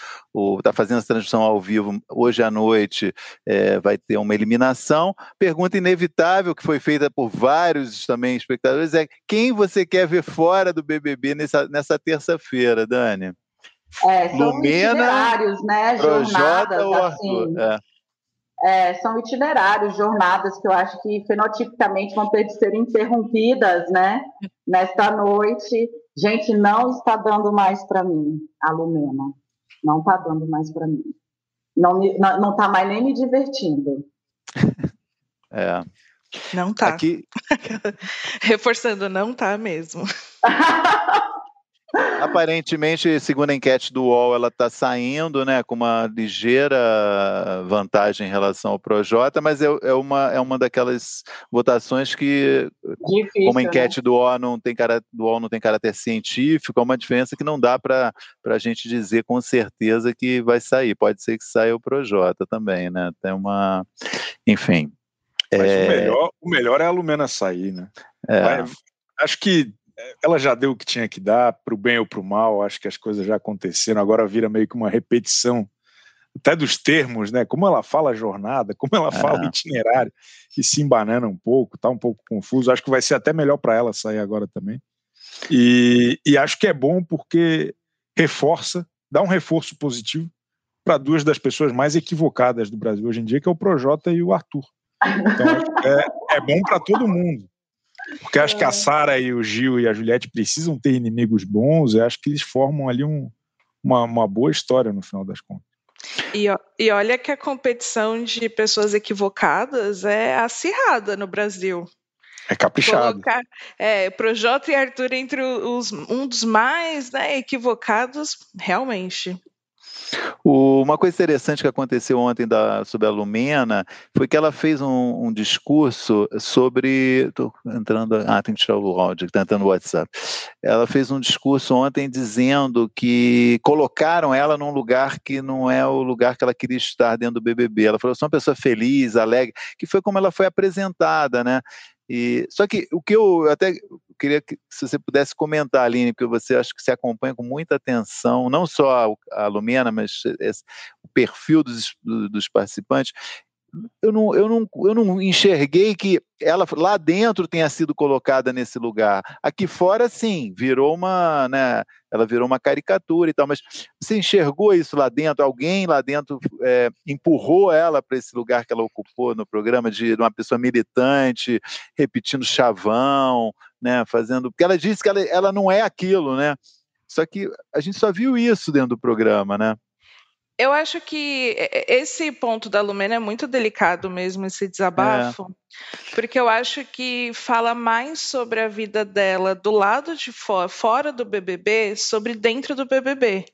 está fazendo essa transmissão ao vivo, hoje à noite é, vai ter uma eliminação. Pergunta inevitável que foi feita por vários também espectadores é quem você quer ver fora do BBB nessa, nessa terça-feira, Dani?
É, são Lumena, né? Jornadas, ou assim. É. É, são itinerários, jornadas que eu acho que fenotipicamente vão ter de ser interrompidas, né? Nesta noite, gente, não está dando mais para mim, a Lumena, não está dando mais para mim, não me, não, não tá mais nem me divertindo.
É.
Não tá. Aqui... Reforçando, não tá mesmo.
Aparentemente, segundo a enquete do UOL, ela está saindo né, com uma ligeira vantagem em relação ao Projota, mas é, é, uma, é uma daquelas votações que, Difícil, como a né? enquete né? do, UOL não tem cara, do UOL não tem caráter científico, é uma diferença que não dá para a gente dizer com certeza que vai sair. Pode ser que saia o Projota também, né? Tem uma. Enfim.
Mas é... o, melhor, o melhor é a Lumena sair, né? É. Vai, acho que ela já deu o que tinha que dar, para o bem ou para o mal, acho que as coisas já aconteceram, agora vira meio que uma repetição até dos termos, né? Como ela fala jornada, como ela fala é. itinerário, e se embanana um pouco, tá um pouco confuso. Acho que vai ser até melhor para ela sair agora também. E, e acho que é bom porque reforça, dá um reforço positivo para duas das pessoas mais equivocadas do Brasil hoje em dia, que é o Projota e o Arthur. Então, é, é bom para todo mundo. Porque acho que a é. Sara e o Gil e a Juliette precisam ter inimigos bons, eu acho que eles formam ali um, uma, uma boa história no final das contas.
E, e olha que a competição de pessoas equivocadas é acirrada no Brasil.
É caprichado. Colocar,
é, Projota e Arthur entre os, um dos mais né, equivocados, realmente.
Uma coisa interessante que aconteceu ontem da, sobre a Lumena foi que ela fez um, um discurso sobre. Estou entrando. Ah, tem que tirar o áudio, que está entrando no WhatsApp. Ela fez um discurso ontem dizendo que colocaram ela num lugar que não é o lugar que ela queria estar dentro do BBB. Ela falou: sou uma pessoa feliz, alegre, que foi como ela foi apresentada, né? E, só que o que eu até queria que se você pudesse comentar, Aline, porque você acho que se acompanha com muita atenção, não só a, a Lumena, mas esse, o perfil dos, dos participantes. Eu não, eu, não, eu não enxerguei que ela lá dentro tenha sido colocada nesse lugar. Aqui fora, sim, virou uma, né, ela virou uma caricatura e tal, mas você enxergou isso lá dentro? Alguém lá dentro é, empurrou ela para esse lugar que ela ocupou no programa de uma pessoa militante, repetindo chavão, né, fazendo, porque ela disse que ela, ela não é aquilo, né? Só que a gente só viu isso dentro do programa, né?
Eu acho que esse ponto da Lumena é muito delicado mesmo, esse desabafo, é. porque eu acho que fala mais sobre a vida dela do lado de fora, fora do BBB, sobre dentro do BBB.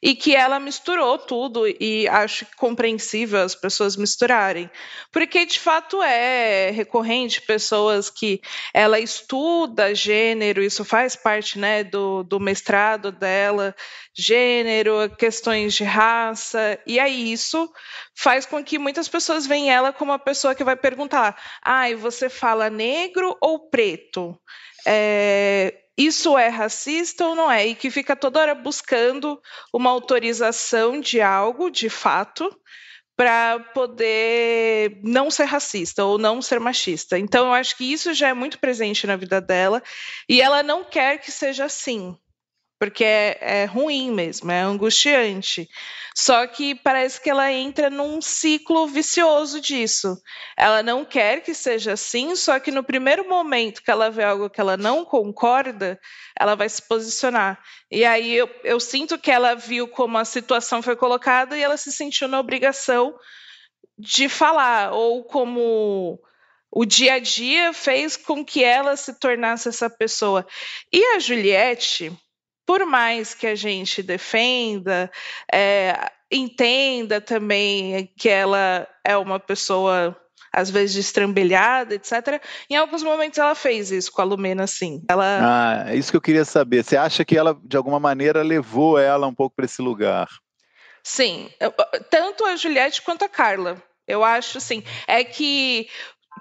E que ela misturou tudo e acho compreensível as pessoas misturarem. Porque de fato é recorrente pessoas que ela estuda gênero, isso faz parte né, do, do mestrado dela, gênero, questões de raça, e aí isso faz com que muitas pessoas veem ela como uma pessoa que vai perguntar: ah, você fala negro ou preto? É, isso é racista ou não é? E que fica toda hora buscando uma autorização de algo, de fato, para poder não ser racista ou não ser machista. Então, eu acho que isso já é muito presente na vida dela e ela não quer que seja assim porque é, é, ruim mesmo, é angustiante. Só que parece que ela entra num ciclo vicioso disso. Ela não quer que seja assim, só que no primeiro momento que ela vê algo que ela não concorda, ela vai se posicionar. E aí eu, eu sinto que ela viu como a situação foi colocada e ela se sentiu na obrigação de falar, ou como o dia a dia fez com que ela se tornasse essa pessoa. E a Juliette por mais que a gente defenda, é, entenda também que ela é uma pessoa às vezes destrambelhada, etc. Em alguns momentos ela fez isso com a Lumena, sim. Ela...
Ah, é isso que eu queria saber. Você acha que ela, de alguma maneira, levou ela um pouco para esse lugar?
Sim, tanto a Juliette quanto a Carla. Eu acho, sim. É que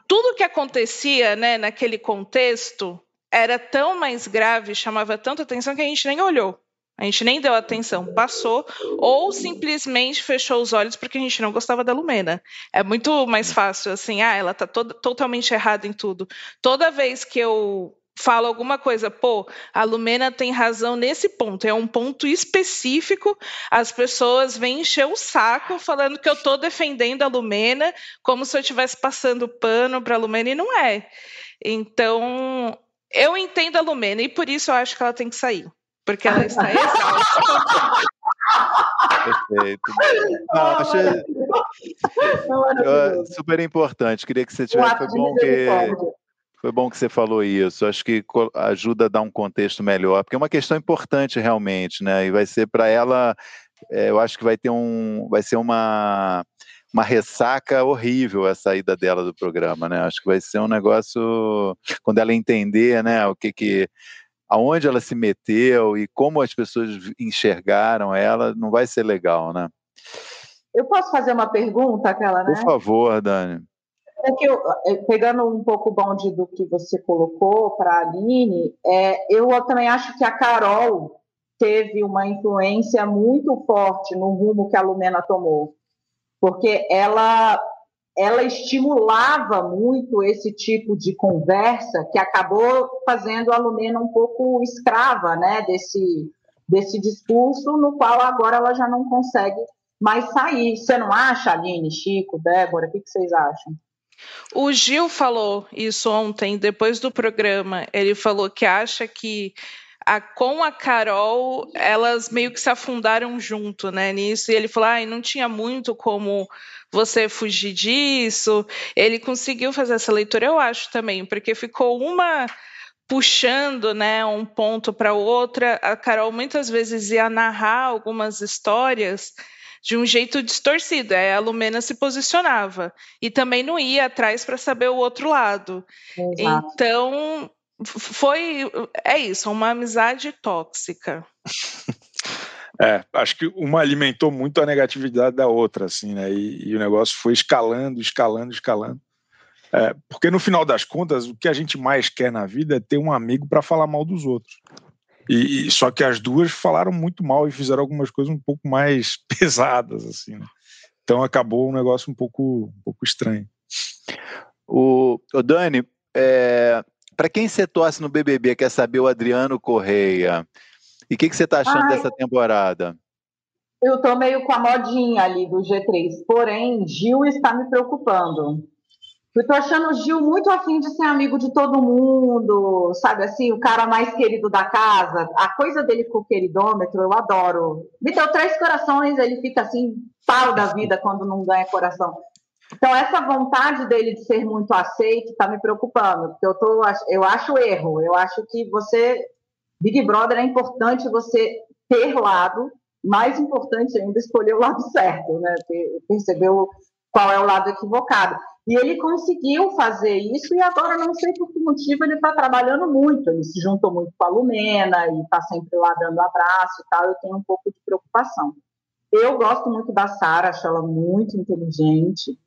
tudo que acontecia né, naquele contexto era tão mais grave, chamava tanta atenção que a gente nem olhou. A gente nem deu atenção, passou, ou simplesmente fechou os olhos porque a gente não gostava da Lumena. É muito mais fácil, assim, ah, ela tá totalmente errada em tudo. Toda vez que eu falo alguma coisa, pô, a Lumena tem razão nesse ponto, é um ponto específico, as pessoas vêm encher o saco falando que eu tô defendendo a Lumena como se eu estivesse passando pano para a Lumena e não é. Então, eu entendo a Lumena e por isso eu acho que ela tem que sair. Porque ela está exausta.
Perfeito. Não, achei... Eu, super importante. Queria que você tivesse. Foi bom que. Foi bom que você falou isso. Acho que ajuda a dar um contexto melhor, porque é uma questão importante realmente, né? E vai ser para ela, é, eu acho que vai ter um, vai ser uma uma ressaca horrível a saída dela do programa, né? Acho que vai ser um negócio quando ela entender, né, o que que aonde ela se meteu e como as pessoas enxergaram ela, não vai ser legal, né?
Eu posso fazer uma pergunta, aquela, né?
Por favor, Dani.
É que eu, é, pegando um pouco o bonde do que você colocou para a Aline, é, eu também acho que a Carol teve uma influência muito forte no rumo que a Lumena tomou porque ela ela estimulava muito esse tipo de conversa que acabou fazendo a Lumena um pouco escrava, né, desse desse discurso no qual agora ela já não consegue mais sair. Você não acha, Aline, Chico, Débora? O que vocês acham?
O Gil falou isso ontem, depois do programa. Ele falou que acha que a, com a Carol, elas meio que se afundaram junto, né, nisso, e ele falou, ah, não tinha muito como você fugir disso, ele conseguiu fazer essa leitura, eu acho também, porque ficou uma puxando, né, um ponto para outra, a Carol muitas vezes ia narrar algumas histórias de um jeito distorcido. Aí a Lumena se posicionava e também não ia atrás para saber o outro lado. Exato. Então, foi é isso, uma amizade tóxica.
É, acho que uma alimentou muito a negatividade da outra, assim, né? E, e o negócio foi escalando, escalando, escalando. É, porque no final das contas, o que a gente mais quer na vida é ter um amigo para falar mal dos outros. E, e, só que as duas falaram muito mal e fizeram algumas coisas um pouco mais pesadas, assim. Né? Então acabou um negócio um pouco, um pouco pouco estranho.
O, o Dani, é, para quem você torce no BBB, quer saber o Adriano Correia, e o que, que você está achando Ai, dessa temporada?
Eu estou meio com a modinha ali do G3, porém, Gil está me preocupando. Eu tô achando o Gil muito afim de ser amigo de todo mundo, sabe assim, o cara mais querido da casa. A coisa dele com o queridômetro, eu adoro. Me deu três corações, ele fica assim, pau da vida quando não ganha coração. Então, essa vontade dele de ser muito aceito está me preocupando, porque eu, tô, eu acho erro. Eu acho que você, Big Brother, é importante você ter lado, mais importante ainda, escolher o lado certo, né? Perceber qual é o lado equivocado. E ele conseguiu fazer isso e agora não sei por que motivo ele está trabalhando muito. Ele se juntou muito com a Lumena e está sempre lá dando abraço e tal. Eu tenho um pouco de preocupação. Eu gosto muito da Sara, acho ela muito inteligente.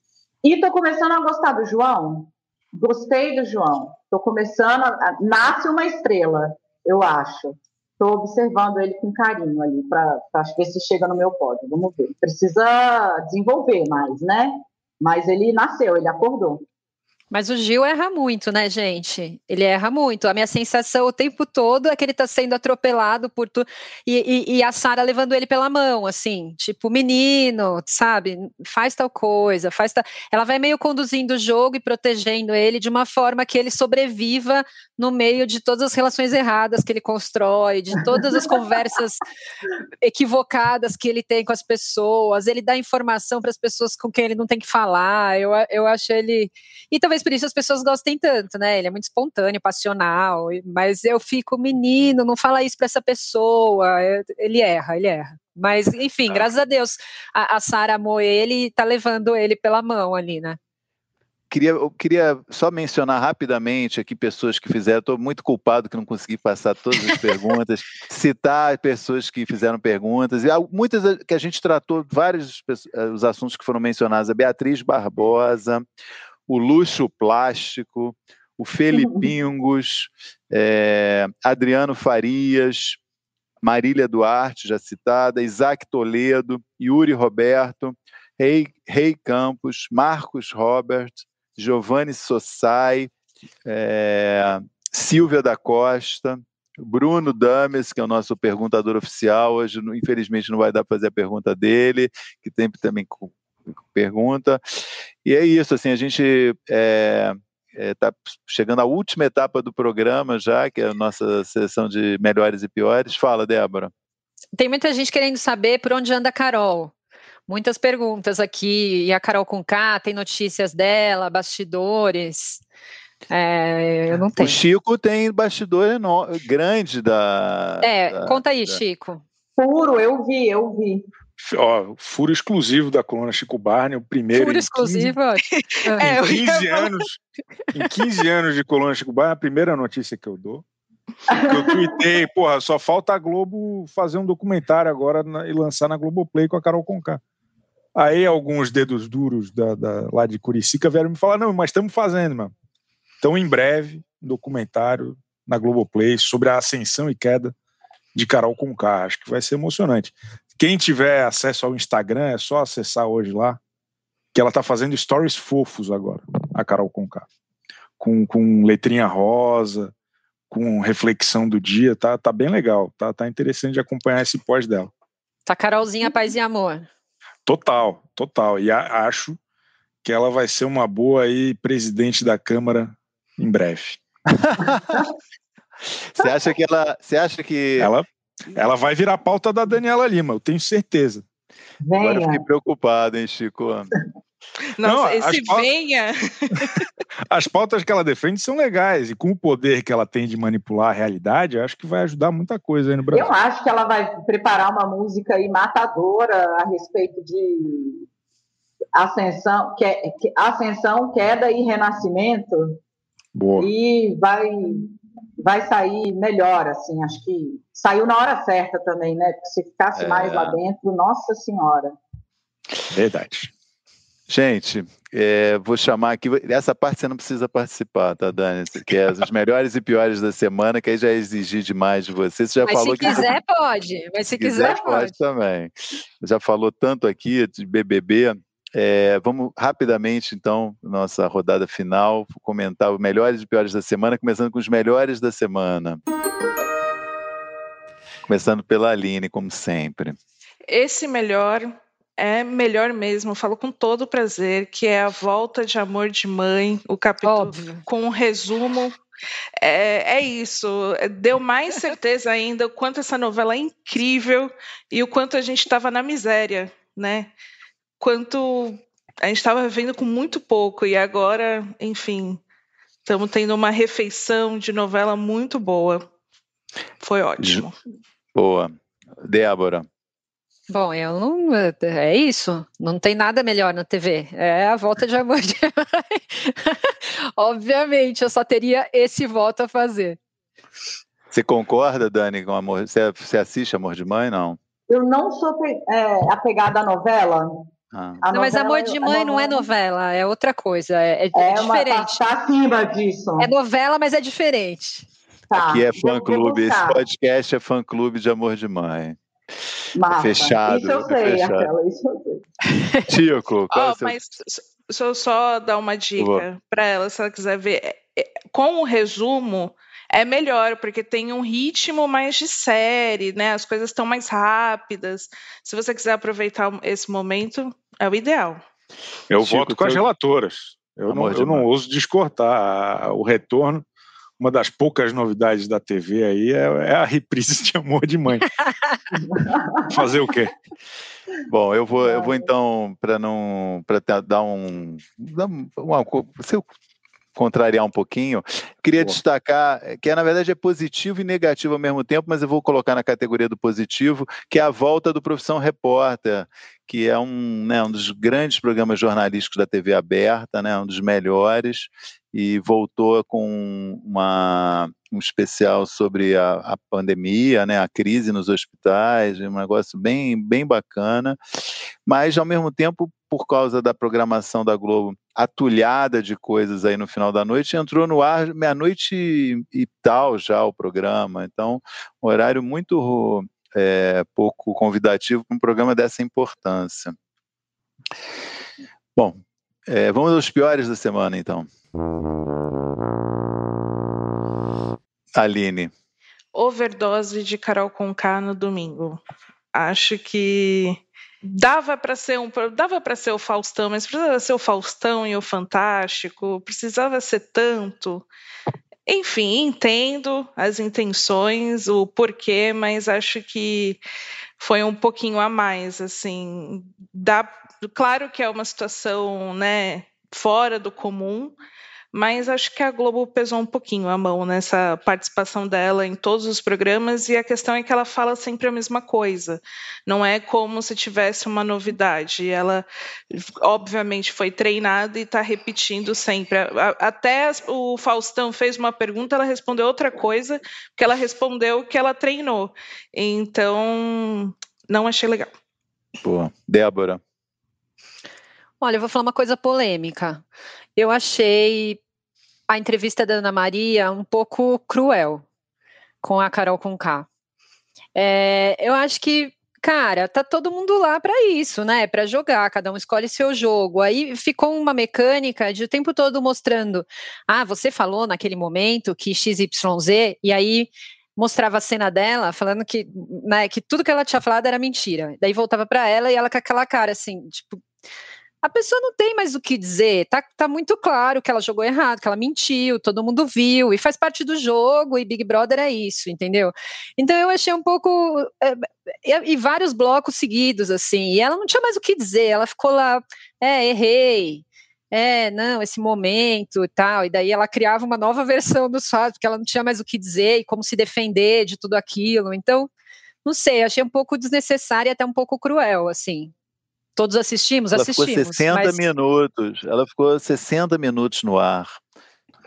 E estou começando a gostar do João. Gostei do João. Estou começando. A... Nasce uma estrela, eu acho. Estou observando ele com carinho ali para ver se chega no meu pódio. Vamos ver. Precisa desenvolver mais, né? Mas ele nasceu, ele acordou.
Mas o Gil erra muito, né, gente? Ele erra muito. A minha sensação o tempo todo é que ele está sendo atropelado por tu e, e, e a Sara levando ele pela mão, assim, tipo, menino, sabe? Faz tal coisa, faz tal. Ela vai meio conduzindo o jogo e protegendo ele de uma forma que ele sobreviva no meio de todas as relações erradas que ele constrói, de todas as conversas equivocadas que ele tem com as pessoas. Ele dá informação para as pessoas com quem ele não tem que falar. Eu, eu acho ele. E talvez por isso as pessoas gostem tanto, né? Ele é muito espontâneo, passional, mas eu fico, menino, não fala isso para essa pessoa. Ele erra, ele erra. Mas, enfim, ah. graças a Deus, a, a Sara amou ele e tá levando ele pela mão ali, né?
Queria, eu queria só mencionar rapidamente aqui pessoas que fizeram. Estou muito culpado que não consegui passar todas as perguntas, citar pessoas que fizeram perguntas, e muitas que a gente tratou, vários eh, os assuntos que foram mencionados: a Beatriz Barbosa, o Luxo Plástico, o Felipingos, é, Adriano Farias, Marília Duarte, já citada, Isaac Toledo, Yuri Roberto, Rei, Rei Campos, Marcos Robert, Giovanni Sossai, é, Silvia da Costa, Bruno Dames, que é o nosso perguntador oficial, hoje infelizmente não vai dar para fazer a pergunta dele, que sempre também pergunta. E é isso, assim, a gente está é, é, tá chegando à última etapa do programa já, que é a nossa seleção de melhores e piores. Fala, Débora.
Tem muita gente querendo saber por onde anda a Carol. Muitas perguntas aqui. E a Carol com K, tem notícias dela, bastidores? É, eu não tenho.
O Chico tem bastidor enorme, grande da.
É,
da,
conta aí, da... Chico.
Puro, eu vi, eu vi.
Ó, furo exclusivo da coluna Chico Barney, o primeiro.
Furo exclusivo?
15, é, em 15 anos. Em 15 anos de coluna Chico Barney, a primeira notícia que eu dou. Eu tuitei, porra, só falta a Globo fazer um documentário agora na, e lançar na Globoplay com a Carol Conká. Aí alguns dedos duros da, da, lá de Curicica vieram me falar: não, mas estamos fazendo, mano. Então, em breve, um documentário na Globoplay sobre a ascensão e queda de Carol Conká. Acho que vai ser emocionante. Quem tiver acesso ao Instagram, é só acessar hoje lá, que ela tá fazendo stories fofos agora, a Carol Conká. Com, com letrinha rosa, com reflexão do dia, tá, tá bem legal, tá, tá interessante de acompanhar esse pós dela.
Tá Carolzinha Paz e Amor.
Total, total. E a, acho que ela vai ser uma boa aí presidente da Câmara em breve.
você acha que ela, você acha que
ela ela vai virar pauta da Daniela Lima, eu tenho certeza.
Venha. Agora fiquei preocupado, hein, Chico?
Nossa, Não, esse pautas, venha.
As pautas que ela defende são legais, e com o poder que ela tem de manipular a realidade, acho que vai ajudar muita coisa aí no Brasil.
Eu acho que ela vai preparar uma música aí matadora a respeito de ascensão, que, ascensão, queda e renascimento. Boa. E vai vai sair melhor, assim, acho que saiu na hora certa também, né? Porque se ficasse é... mais lá dentro, nossa senhora.
Verdade.
Gente, é, vou chamar aqui. Essa parte você não precisa participar, tá, Dani? Que é os melhores e piores da semana, que aí já exigir demais de você. Você já
Mas
falou
se quiser, pode. Mas se, se quiser, quiser, pode. pode
também. Já falou tanto aqui de BBB. É, vamos rapidamente, então, nossa rodada final, comentar os melhores e piores da semana, começando com os melhores da semana. Começando pela Aline, como sempre.
Esse melhor é melhor mesmo, falo com todo prazer, que é a volta de amor de mãe, o capítulo Óbvio. com um resumo. É, é isso, deu mais certeza ainda o quanto essa novela é incrível e o quanto a gente estava na miséria, né? Quanto a gente estava vivendo com muito pouco e agora, enfim, estamos tendo uma refeição de novela muito boa. Foi ótimo.
Boa. Débora.
Bom, eu não. É isso. Não tem nada melhor na TV. É a volta de amor de mãe. Obviamente, eu só teria esse voto a fazer.
Você concorda, Dani, com amor? Você, você assiste Amor de Mãe, não?
Eu não sou é, apegada à novela.
Ah. não, mas Amor de Mãe não é novela, é outra coisa, é, é, é, é diferente.
Uma, tá, tá acima disso.
É novela, mas é diferente.
Tá, Aqui é fã-clube, esse podcast é fã-clube de Amor de Mãe.
Massa.
Fechado.
Isso eu sei, fechado. aquela, isso eu sei.
Tico, qual oh, é seu...
mas se eu só dar uma dica para ela, se ela quiser ver, é, é, com o resumo é melhor, porque tem um ritmo mais de série, né? As coisas estão mais rápidas. Se você quiser aproveitar esse momento, é o ideal.
Eu Chico, voto com as relatoras. Eu não, eu não ouso descortar o retorno uma das poucas novidades da TV aí é, é a reprise de Amor de Mãe. Fazer o quê?
Bom, eu vou, eu vou então, para não para dar um. Dar uma, se eu contrariar um pouquinho, queria destacar que na verdade é positivo e negativo ao mesmo tempo, mas eu vou colocar na categoria do positivo, que é a volta do Profissão Repórter, que é um, né, um dos grandes programas jornalísticos da TV aberta, né, um dos melhores, e voltou com uma, um especial sobre a, a, pandemia, né, a crise nos hospitais, um negócio bem, bem bacana, mas ao mesmo tempo, por causa da programação da Globo atulhada de coisas aí no final da noite, entrou no ar meia-noite e, tal já o programa, então um horário muito é, pouco convidativo para um programa dessa importância. Bom, é, vamos aos piores da semana, então. Aline.
Overdose de Carol Conká no domingo. Acho que dava para ser um dava para ser o Faustão, mas precisava ser o Faustão e o Fantástico, precisava ser tanto. Enfim, entendo as intenções, o porquê, mas acho que foi um pouquinho a mais, assim, dá, claro que é uma situação, né, fora do comum, mas acho que a Globo pesou um pouquinho a mão nessa participação dela em todos os programas e a questão é que ela fala sempre a mesma coisa. Não é como se tivesse uma novidade. Ela, obviamente, foi treinada e está repetindo sempre. Até o Faustão fez uma pergunta, ela respondeu outra coisa, porque ela respondeu que ela treinou. Então, não achei legal.
Boa. Débora.
Olha, eu vou falar uma coisa polêmica. Eu achei a entrevista da Ana Maria um pouco cruel com a Carol Conká. É, eu acho que, cara, tá todo mundo lá para isso, né? Para jogar, cada um escolhe seu jogo. Aí ficou uma mecânica de o tempo todo mostrando: ah, você falou naquele momento que XYZ, e aí mostrava a cena dela falando que, né, que tudo que ela tinha falado era mentira. Daí voltava para ela e ela com aquela cara assim, tipo, a pessoa não tem mais o que dizer. Tá, tá muito claro que ela jogou errado, que ela mentiu, todo mundo viu, e faz parte do jogo, e Big Brother é isso, entendeu? Então eu achei um pouco. É, e vários blocos seguidos, assim, e ela não tinha mais o que dizer, ela ficou lá, é, errei. É, não, esse momento e tal, e daí ela criava uma nova versão dos fatos, porque ela não tinha mais o que dizer e como se defender de tudo aquilo. Então, não sei, achei um pouco desnecessário e até um pouco cruel, assim. Todos assistimos?
Ela
assistimos.
Ficou 60 mas... minutos. Ela ficou 60 minutos no ar.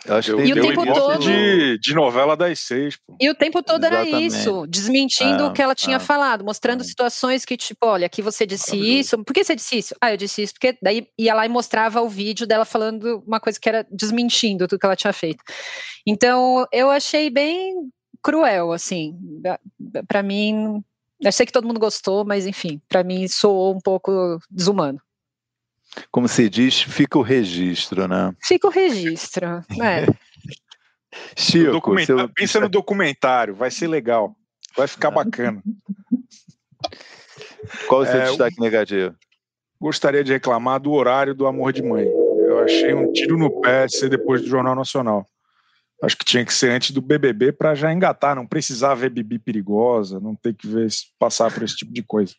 Eu acho que e o tempo todo de, de novela das seis. Pô.
E o tempo todo Exatamente. era isso, desmentindo é, o que ela tinha é, falado, mostrando é. situações que, tipo, olha, aqui você disse isso. Por que você disse isso? Ah, eu disse isso, porque daí ia lá e mostrava o vídeo dela falando uma coisa que era desmentindo tudo que ela tinha feito. Então, eu achei bem cruel, assim. Para mim, eu sei que todo mundo gostou, mas enfim, para mim soou um pouco desumano.
como se diz, fica o registro, né?
Fica o registro, é.
Chico, seu... pensa no documentário, vai ser legal, vai ficar bacana.
Qual o seu é, destaque negativo?
Gostaria de reclamar do horário do Amor de Mãe. Eu achei um tiro no pé ser depois do Jornal Nacional. Acho que tinha que ser antes do BBB para já engatar, não precisar ver Bibi perigosa, não ter que ver passar por esse tipo de coisa.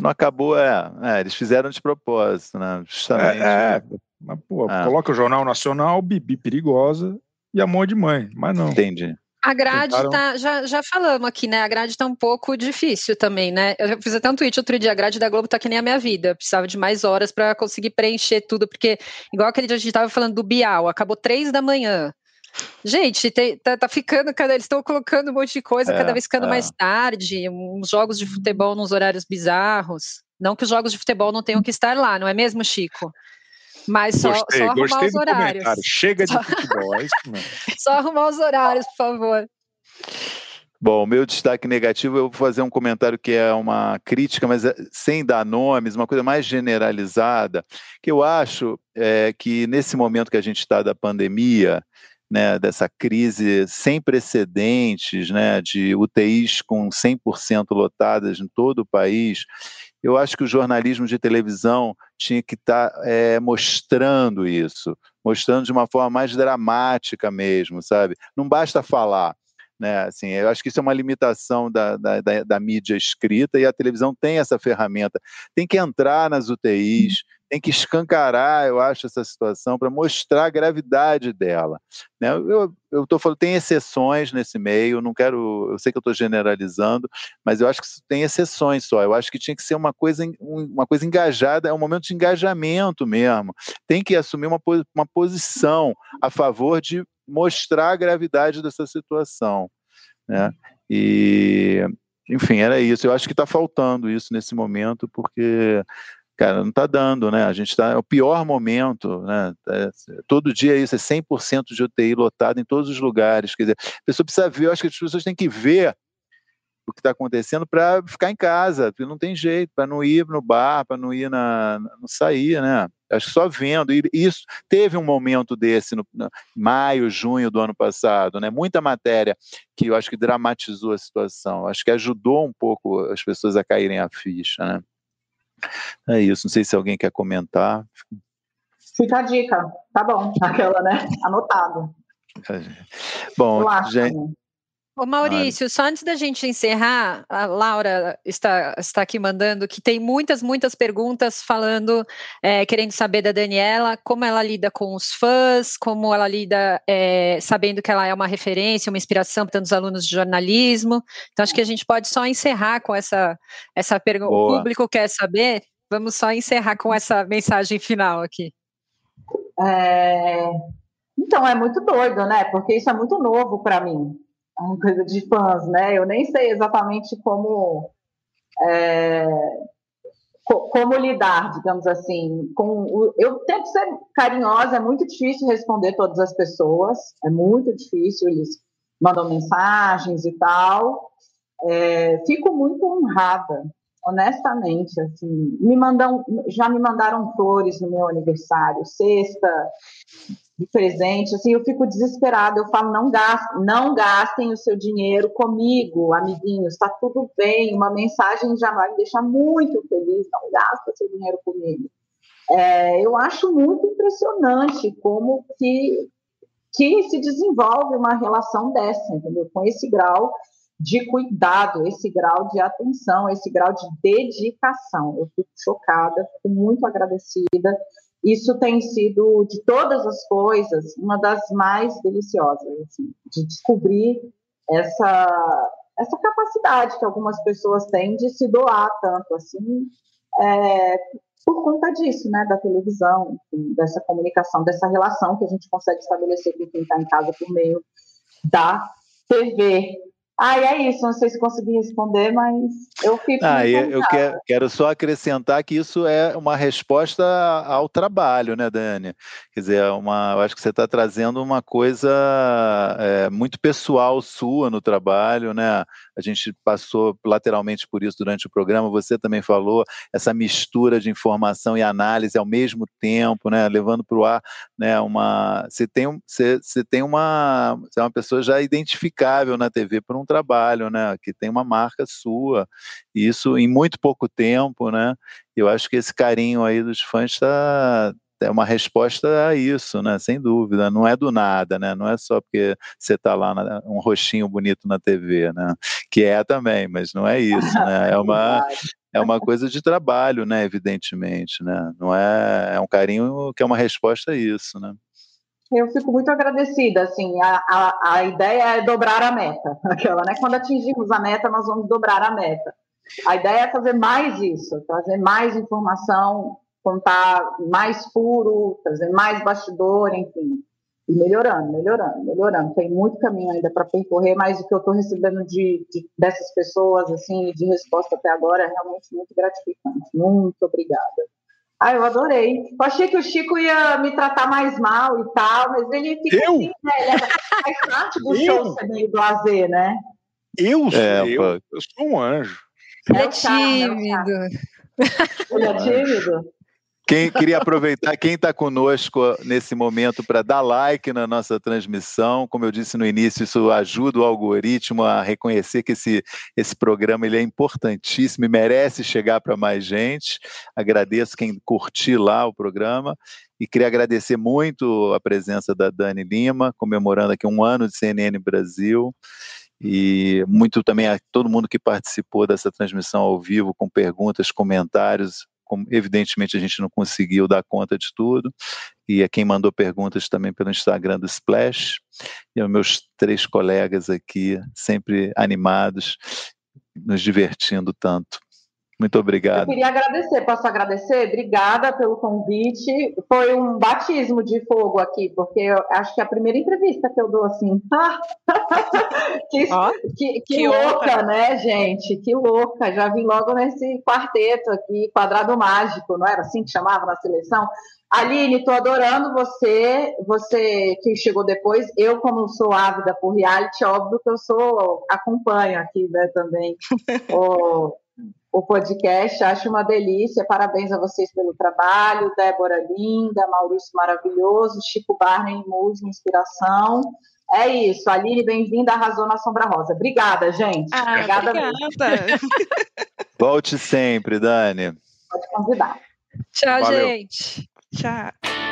Não acabou, é, é eles fizeram de propósito, né? Justamente.
É, é mas, pô, é. coloca o Jornal Nacional, Bibi perigosa e Amor de Mãe, mas não.
Entendi.
A grade Tentaram... tá, já, já falamos aqui, né? A grade tá um pouco difícil também, né? Eu fiz até um tweet outro dia, a grade da Globo tá que nem a minha vida. Eu precisava de mais horas para conseguir preencher tudo, porque, igual aquele dia a gente tava falando do Bial, acabou três da manhã. Gente, tem, tá, tá, ficando, cada, eles estão colocando um monte de coisa, é, cada vez ficando é. mais tarde, uns jogos de futebol nos horários bizarros. Não que os jogos de futebol não tenham que estar lá, não é mesmo, Chico? Mas só, gostei, só arrumar os horários.
Chega de futebol, é isso mesmo.
só arrumar os horários, por favor.
Bom, meu destaque negativo, eu vou fazer um comentário que é uma crítica, mas é, sem dar nomes, uma coisa mais generalizada, que eu acho é, que nesse momento que a gente está da pandemia, né, dessa crise sem precedentes, né, de UTIs com 100% lotadas em todo o país, eu acho que o jornalismo de televisão tinha que estar tá, é, mostrando isso, mostrando de uma forma mais dramática mesmo, sabe? Não basta falar. Né? Assim, eu acho que isso é uma limitação da, da, da, da mídia escrita e a televisão tem essa ferramenta. Tem que entrar nas UTIs, tem que escancarar, eu acho, essa situação para mostrar a gravidade dela. Né? Eu estou falando, tem exceções nesse meio, não quero, eu sei que eu estou generalizando, mas eu acho que tem exceções só. Eu acho que tinha que ser uma coisa, uma coisa engajada, é um momento de engajamento mesmo. Tem que assumir uma, uma posição a favor de mostrar a gravidade dessa situação. Né? E, enfim, era isso. Eu acho que está faltando isso nesse momento, porque cara, não está dando, né? A gente está é o pior momento, né? É, todo dia isso é 100% de UTI lotado em todos os lugares. Quer dizer, a pessoa precisa ver, eu acho que as pessoas têm que ver o que está acontecendo para ficar em casa, porque não tem jeito, para não ir no bar, para não ir na, não sair, né? Acho que só vendo. E isso teve um momento desse no, no, maio, junho do ano passado, né? Muita matéria que eu acho que dramatizou a situação. Acho que ajudou um pouco as pessoas a caírem a ficha, né? É isso, não sei se alguém quer comentar.
Fica a dica, tá bom, aquela, né? Anotado.
Bom, gente.
Ô Maurício, só antes da gente encerrar, a Laura está, está aqui mandando que tem muitas, muitas perguntas falando, é, querendo saber da Daniela, como ela lida com os fãs, como ela lida é, sabendo que ela é uma referência, uma inspiração para tantos alunos de jornalismo. Então, acho que a gente pode só encerrar com essa, essa pergunta. O público quer saber, vamos só encerrar com essa mensagem final aqui.
É... Então, é muito doido, né? Porque isso é muito novo para mim uma coisa de fãs, né? Eu nem sei exatamente como é, como lidar, digamos assim, com o, eu tento ser carinhosa, é muito difícil responder todas as pessoas, é muito difícil, eles mandam mensagens e tal. É, fico muito honrada, honestamente, assim, me mandam, já me mandaram flores no meu aniversário, sexta, de presente, assim, eu fico desesperada, eu falo, não gastem, não gastem o seu dinheiro comigo, amiguinhos, está tudo bem, uma mensagem já vai me deixar muito feliz, não gasta seu dinheiro comigo. É, eu acho muito impressionante como que, que se desenvolve uma relação dessa, entendeu? Com esse grau de cuidado, esse grau de atenção, esse grau de dedicação. Eu fico chocada, fico muito agradecida isso tem sido, de todas as coisas, uma das mais deliciosas, assim, de descobrir essa, essa capacidade que algumas pessoas têm de se doar tanto, assim, é, por conta disso, né, da televisão, enfim, dessa comunicação, dessa relação que a gente consegue estabelecer com quem está em casa por meio da TV. Ah, é isso, não sei se consegui responder, mas eu fico.
Ah, eu quero, quero, só acrescentar que isso é uma resposta ao trabalho, né, Dani? Quer dizer, é uma, eu acho que você está trazendo uma coisa é, muito pessoal sua no trabalho, né? A gente passou lateralmente por isso durante o programa, você também falou, essa mistura de informação e análise ao mesmo tempo, né? Levando para o ar né, uma. Você tem, você, você tem uma. Você é uma pessoa já identificável na TV por um trabalho, né? Que tem uma marca sua, e isso em muito pouco tempo, né? Eu acho que esse carinho aí dos fãs está é uma resposta a isso, né? Sem dúvida. Não é do nada, né? Não é só porque você está lá na, um rostinho bonito na TV, né? Que é também, mas não é isso, né? É uma é uma coisa de trabalho, né? Evidentemente, né? Não é é um carinho que é uma resposta a isso, né?
Eu fico muito agradecida, assim, a, a, a ideia é dobrar a meta, aquela, né? Quando atingirmos a meta, nós vamos dobrar a meta. A ideia é fazer mais isso, trazer mais informação, contar mais puro, trazer mais bastidor, enfim. E melhorando, melhorando, melhorando. Tem muito caminho ainda para percorrer, mas o que eu estou recebendo de, de, dessas pessoas, assim, de resposta até agora é realmente muito gratificante. Muito obrigada. Ah, eu adorei. Eu achei que o Chico ia me tratar mais mal e tal, mas ele fica
eu?
assim, né? Ele é, faz parte do eu? show ser meio blazer, né?
Eu sou é, eu, eu sou um anjo.
Ele é, é tímido.
Ele é tímido?
Quem queria aproveitar, quem está conosco nesse momento para dar like na nossa transmissão, como eu disse no início, isso ajuda o algoritmo a reconhecer que esse, esse programa ele é importantíssimo e merece chegar para mais gente. Agradeço quem curtiu lá o programa e queria agradecer muito a presença da Dani Lima, comemorando aqui um ano de CNN Brasil e muito também a todo mundo que participou dessa transmissão ao vivo com perguntas, comentários como evidentemente a gente não conseguiu dar conta de tudo, e a quem mandou perguntas também pelo Instagram do Splash, e aos meus três colegas aqui, sempre animados, nos divertindo tanto. Muito obrigado. Eu
queria agradecer, posso agradecer? Obrigada pelo convite. Foi um batismo de fogo aqui, porque eu acho que é a primeira entrevista que eu dou assim. que, oh, que, que, que louca, honra. né, gente? Que louca. Já vim logo nesse quarteto aqui, quadrado mágico, não era assim que chamava na seleção? Aline, estou adorando você, você que chegou depois. Eu, como sou ávida por reality, óbvio que eu sou, acompanho aqui né, também. o, o podcast. Acho uma delícia. Parabéns a vocês pelo trabalho. Débora linda, Maurício maravilhoso, Chico Barney, musa, inspiração. É isso. Aline, bem-vinda, arrasou na Sombra Rosa. Obrigada, gente.
Ah, obrigada. obrigada.
Volte sempre, Dani.
Pode convidar.
Tchau, Valeu. gente.
Tchau.